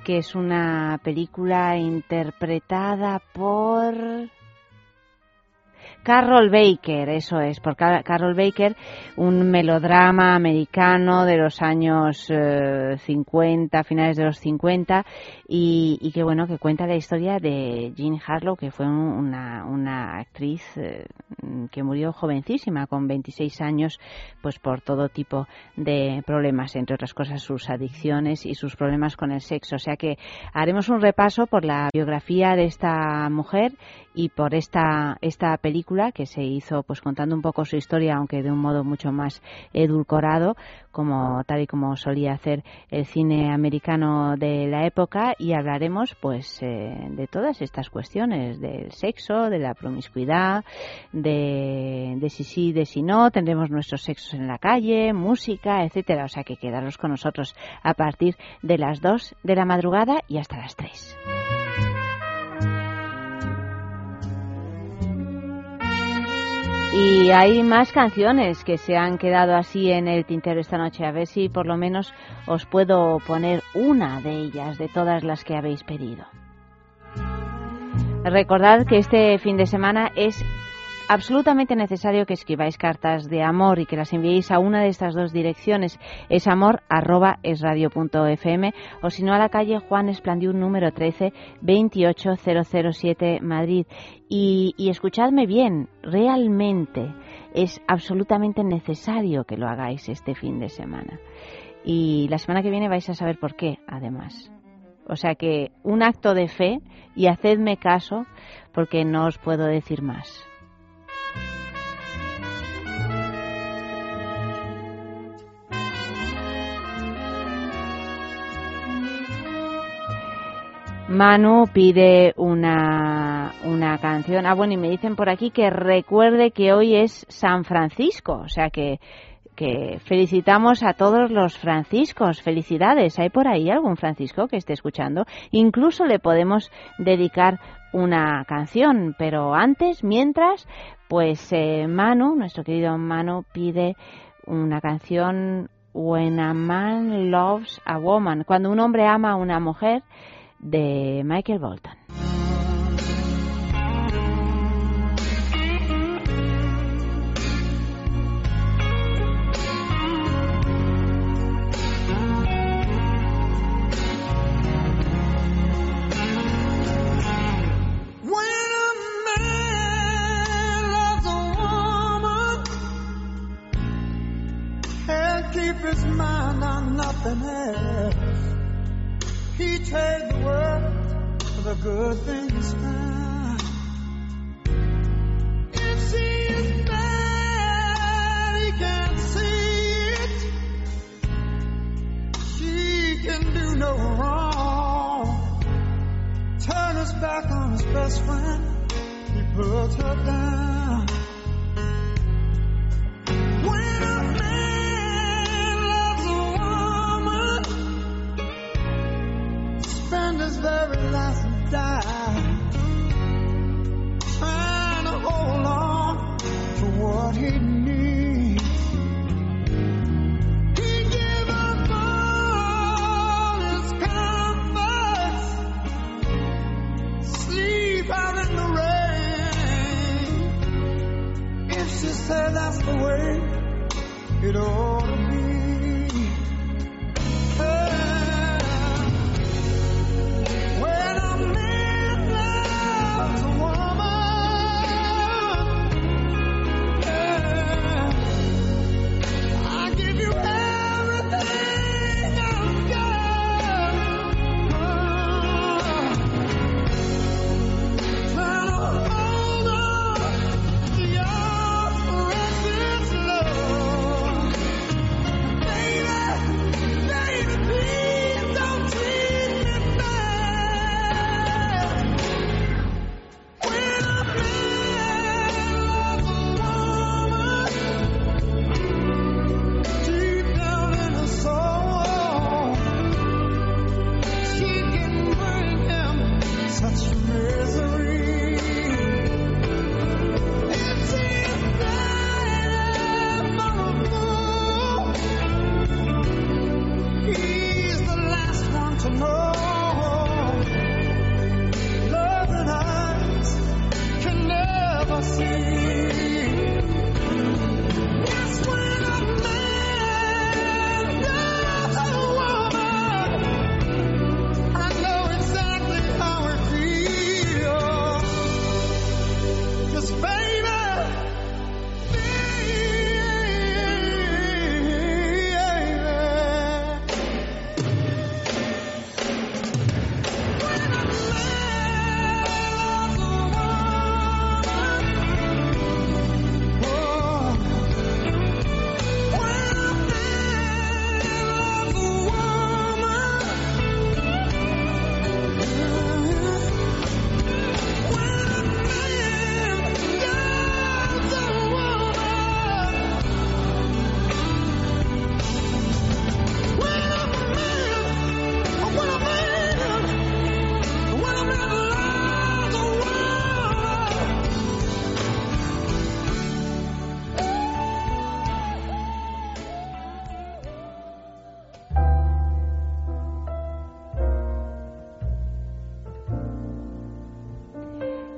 que es una película interpretada por Carol Baker, eso es, por Car- Carol Baker, un melodrama americano de los años eh, 50, finales de los 50, y, que bueno, que cuenta la historia de Jean Harlow, que fue un- una, una actriz eh, que murió jovencísima, con 26 años, pues por todo tipo de problemas, entre otras cosas sus adicciones y sus problemas con el sexo. O sea que haremos un repaso por la biografía de esta mujer y por esta, esta película que se hizo pues contando un poco su historia, aunque de un modo mucho más edulcorado, como tal y como solía hacer el cine americano de la época, y hablaremos pues eh, de todas estas cuestiones, del sexo, de la promiscuidad, de, de si sí, de si no, tendremos nuestros sexos en la calle, música, etcétera. O sea que quedaros con nosotros a partir de las 2 de la madrugada y hasta las 3. Y hay más canciones que se han quedado así en el tintero esta noche. A ver si por lo menos os puedo poner una de ellas, de todas las que habéis pedido. Recordad que este fin de semana es absolutamente necesario que escribáis cartas de amor y que las enviéis a una de estas dos direcciones. Es amor arroba fm o si no a la calle Juan Esplandiún número 13 28007 Madrid. Y, y escuchadme bien, realmente es absolutamente necesario que lo hagáis este fin de semana. Y la semana que viene vais a saber por qué, además. O sea que un acto de fe y hacedme caso porque no os puedo decir más. Manu pide una, una canción. Ah, bueno, y me dicen por aquí que recuerde que hoy es San Francisco. O sea que, que felicitamos a todos los franciscos. Felicidades. ¿Hay por ahí algún francisco que esté escuchando? Incluso le podemos dedicar una canción. Pero antes, mientras, pues eh, Manu, nuestro querido Manu, pide una canción When a Man Loves a Woman. Cuando un hombre ama a una mujer de Michael Bolton.
When a man loves a woman and keep his mind on nothing else, he the world for the good things found. If she is bad, he can't see it. She can do no wrong. Turn his back on his best friend, he puts her down.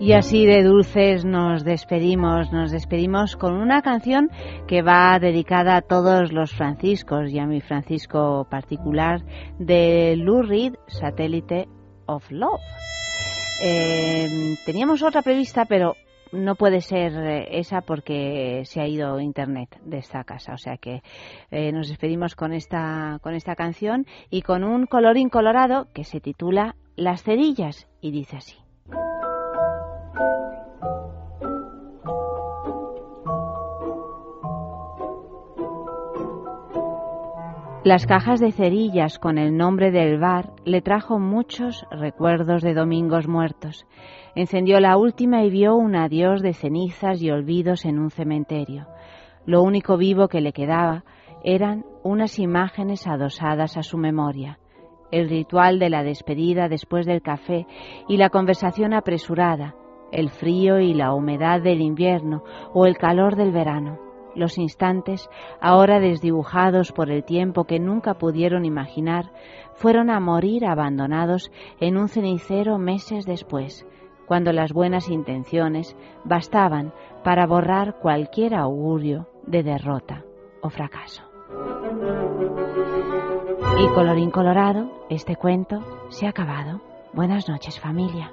Y así de dulces nos despedimos, nos despedimos con una canción que va dedicada a todos los franciscos y a mi Francisco particular de Lou Reed, Satélite of Love. Eh, teníamos otra prevista, pero no puede ser eh, esa porque se ha ido internet de esta casa. O sea que eh, nos despedimos con esta, con esta canción y con un colorín colorado que se titula Las cerillas y dice así. Las cajas de cerillas con el nombre del bar le trajo muchos recuerdos de domingos muertos. Encendió la última y vio un adiós de cenizas y olvidos en un cementerio. Lo único vivo que le quedaba eran unas imágenes adosadas a su memoria. El ritual de la despedida después del café y la conversación apresurada, el frío y la humedad del invierno o el calor del verano los instantes, ahora desdibujados por el tiempo que nunca pudieron imaginar, fueron a morir abandonados en un cenicero meses después, cuando las buenas intenciones bastaban para borrar cualquier augurio de derrota o fracaso. Y colorín colorado, este cuento se ha acabado. Buenas noches familia.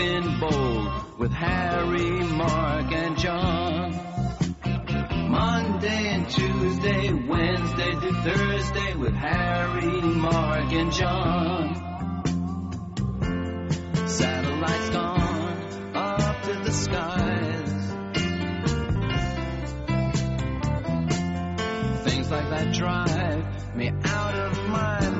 Been bold with Harry, Mark, and John. Monday and Tuesday, Wednesday to Thursday with Harry, Mark, and John. Satellites gone up to the skies. Things like that drive me out of my mind.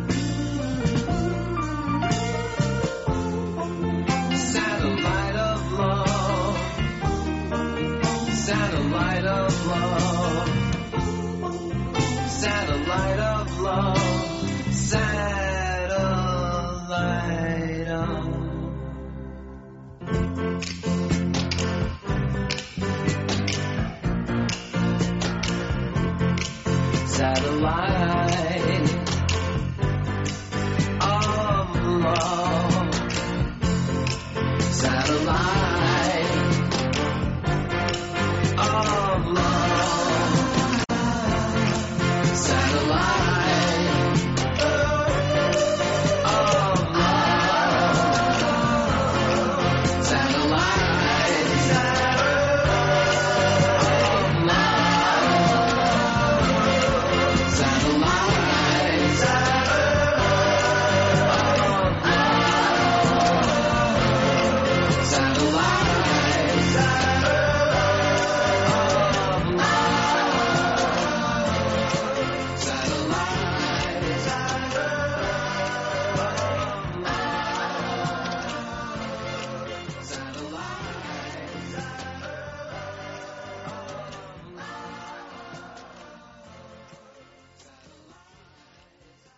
Satellite